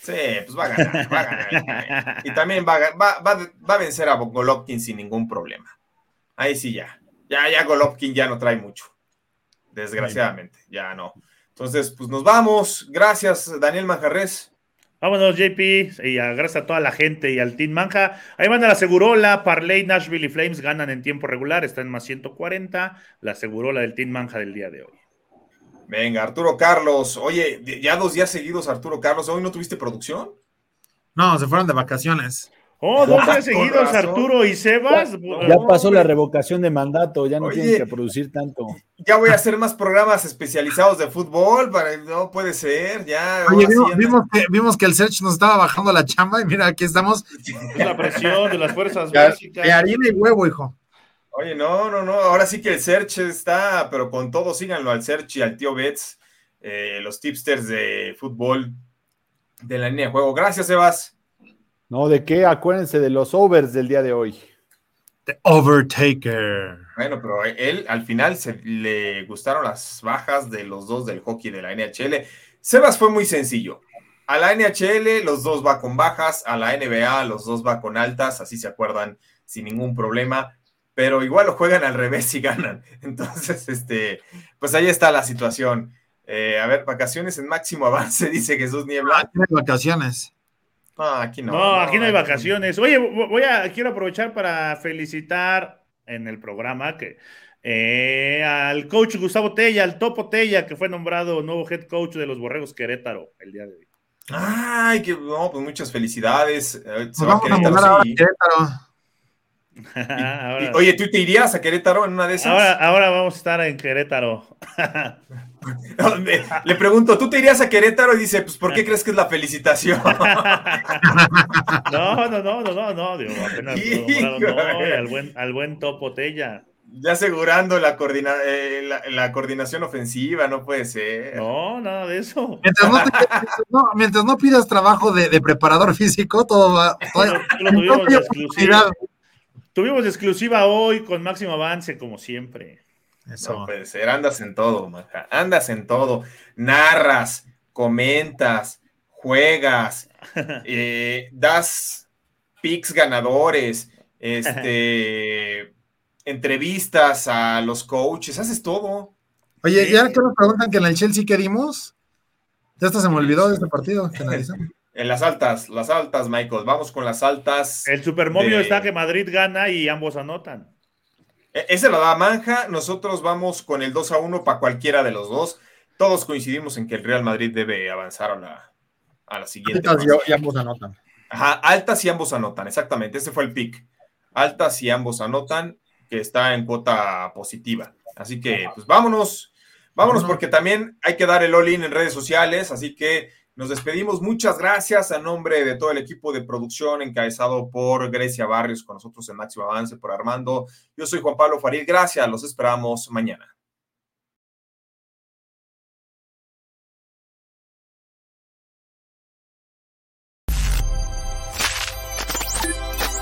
Sí, pues va a ganar, va a ganar. y también va, va, va, a vencer a Golovkin sin ningún problema. Ahí sí ya. Ya, ya Golovkin ya no trae mucho. Desgraciadamente, ya no. Entonces, pues nos vamos. Gracias, Daniel Manjarres. Vámonos, JP, y gracias a toda la gente y al Team Manja. Ahí van a la Segurola, Parley, Nashville y Flames ganan en tiempo regular, están en más 140. La Segurola del Team Manja del día de hoy. Venga, Arturo Carlos. Oye, ya dos días seguidos, Arturo Carlos. ¿Hoy no tuviste producción? No, se fueron de vacaciones. Oh, dos días seguidos, Arturo y Sebas. Ya pasó la revocación de mandato, ya no tienen que producir tanto. Ya voy a hacer más programas especializados de fútbol, para, no puede ser, ya. Oye, vimos, que, el Search nos estaba bajando la chamba y mira, aquí estamos. La presión de las fuerzas básicas. De harina y huevo, hijo. Oye, no, no, no, ahora sí que el Search está, pero con todo síganlo al Search y al tío Betts, eh, los tipsters de fútbol de la línea de juego. Gracias, Sebas. No, ¿de qué? Acuérdense de los overs del día de hoy. The Overtaker. Bueno, pero él al final se, le gustaron las bajas de los dos del hockey de la NHL. Sebas fue muy sencillo. A la NHL los dos va con bajas, a la NBA los dos va con altas, así se acuerdan sin ningún problema, pero igual lo juegan al revés y ganan. Entonces, este, pues ahí está la situación. Eh, a ver, vacaciones en máximo avance, dice Jesús Niebla. Ah, vacaciones. No, aquí no. No, aquí no hay vacaciones. Oye, voy a, quiero aprovechar para felicitar en el programa que eh, al coach Gustavo Tella, al Topo Tella, que fue nombrado nuevo head coach de los Borregos Querétaro el día de hoy. Ay, que no, pues muchas felicidades. Eh, se va a Querétaro, Querétaro. oye, ¿tú te irías a Querétaro en una de esas? Ahora, ahora vamos a estar en Querétaro. Le pregunto, ¿tú te irías a Querétaro? Y dice, pues, ¿por qué crees que es la felicitación? no, no, no, no, no, no, digo, apenas no, al buen, al buen Topo Tella. Ya asegurando la, eh, la, coordinación ofensiva, no puede ser. No, nada de eso. Mientras no, pidas trabajo de, preparador físico, todo va. Tuvimos exclusiva hoy con máximo avance, como siempre. Eso. No puede ser, andas en todo, maja. Andas en todo. Narras, comentas, juegas, eh, das picks ganadores, este, entrevistas a los coaches, haces todo. Oye, ya que nos preguntan que en el Chelsea qué dimos, ya hasta se me olvidó de este partido En las altas, las altas, Michael. Vamos con las altas. El supermovio está que Madrid gana y ambos anotan. E, ese lo da Manja. Nosotros vamos con el 2 a 1 para cualquiera de los dos. Todos coincidimos en que el Real Madrid debe avanzar a la, a la siguiente. Altas y, ambos anotan. Ajá, altas y ambos anotan, exactamente. Ese fue el pick. Altas y ambos anotan, que está en cuota positiva. Así que, pues vámonos. Vámonos porque también hay que dar el all-in en redes sociales. Así que Nos despedimos. Muchas gracias a nombre de todo el equipo de producción encabezado por Grecia Barrios, con nosotros en Máximo Avance, por Armando. Yo soy Juan Pablo Farid. Gracias. Los esperamos mañana.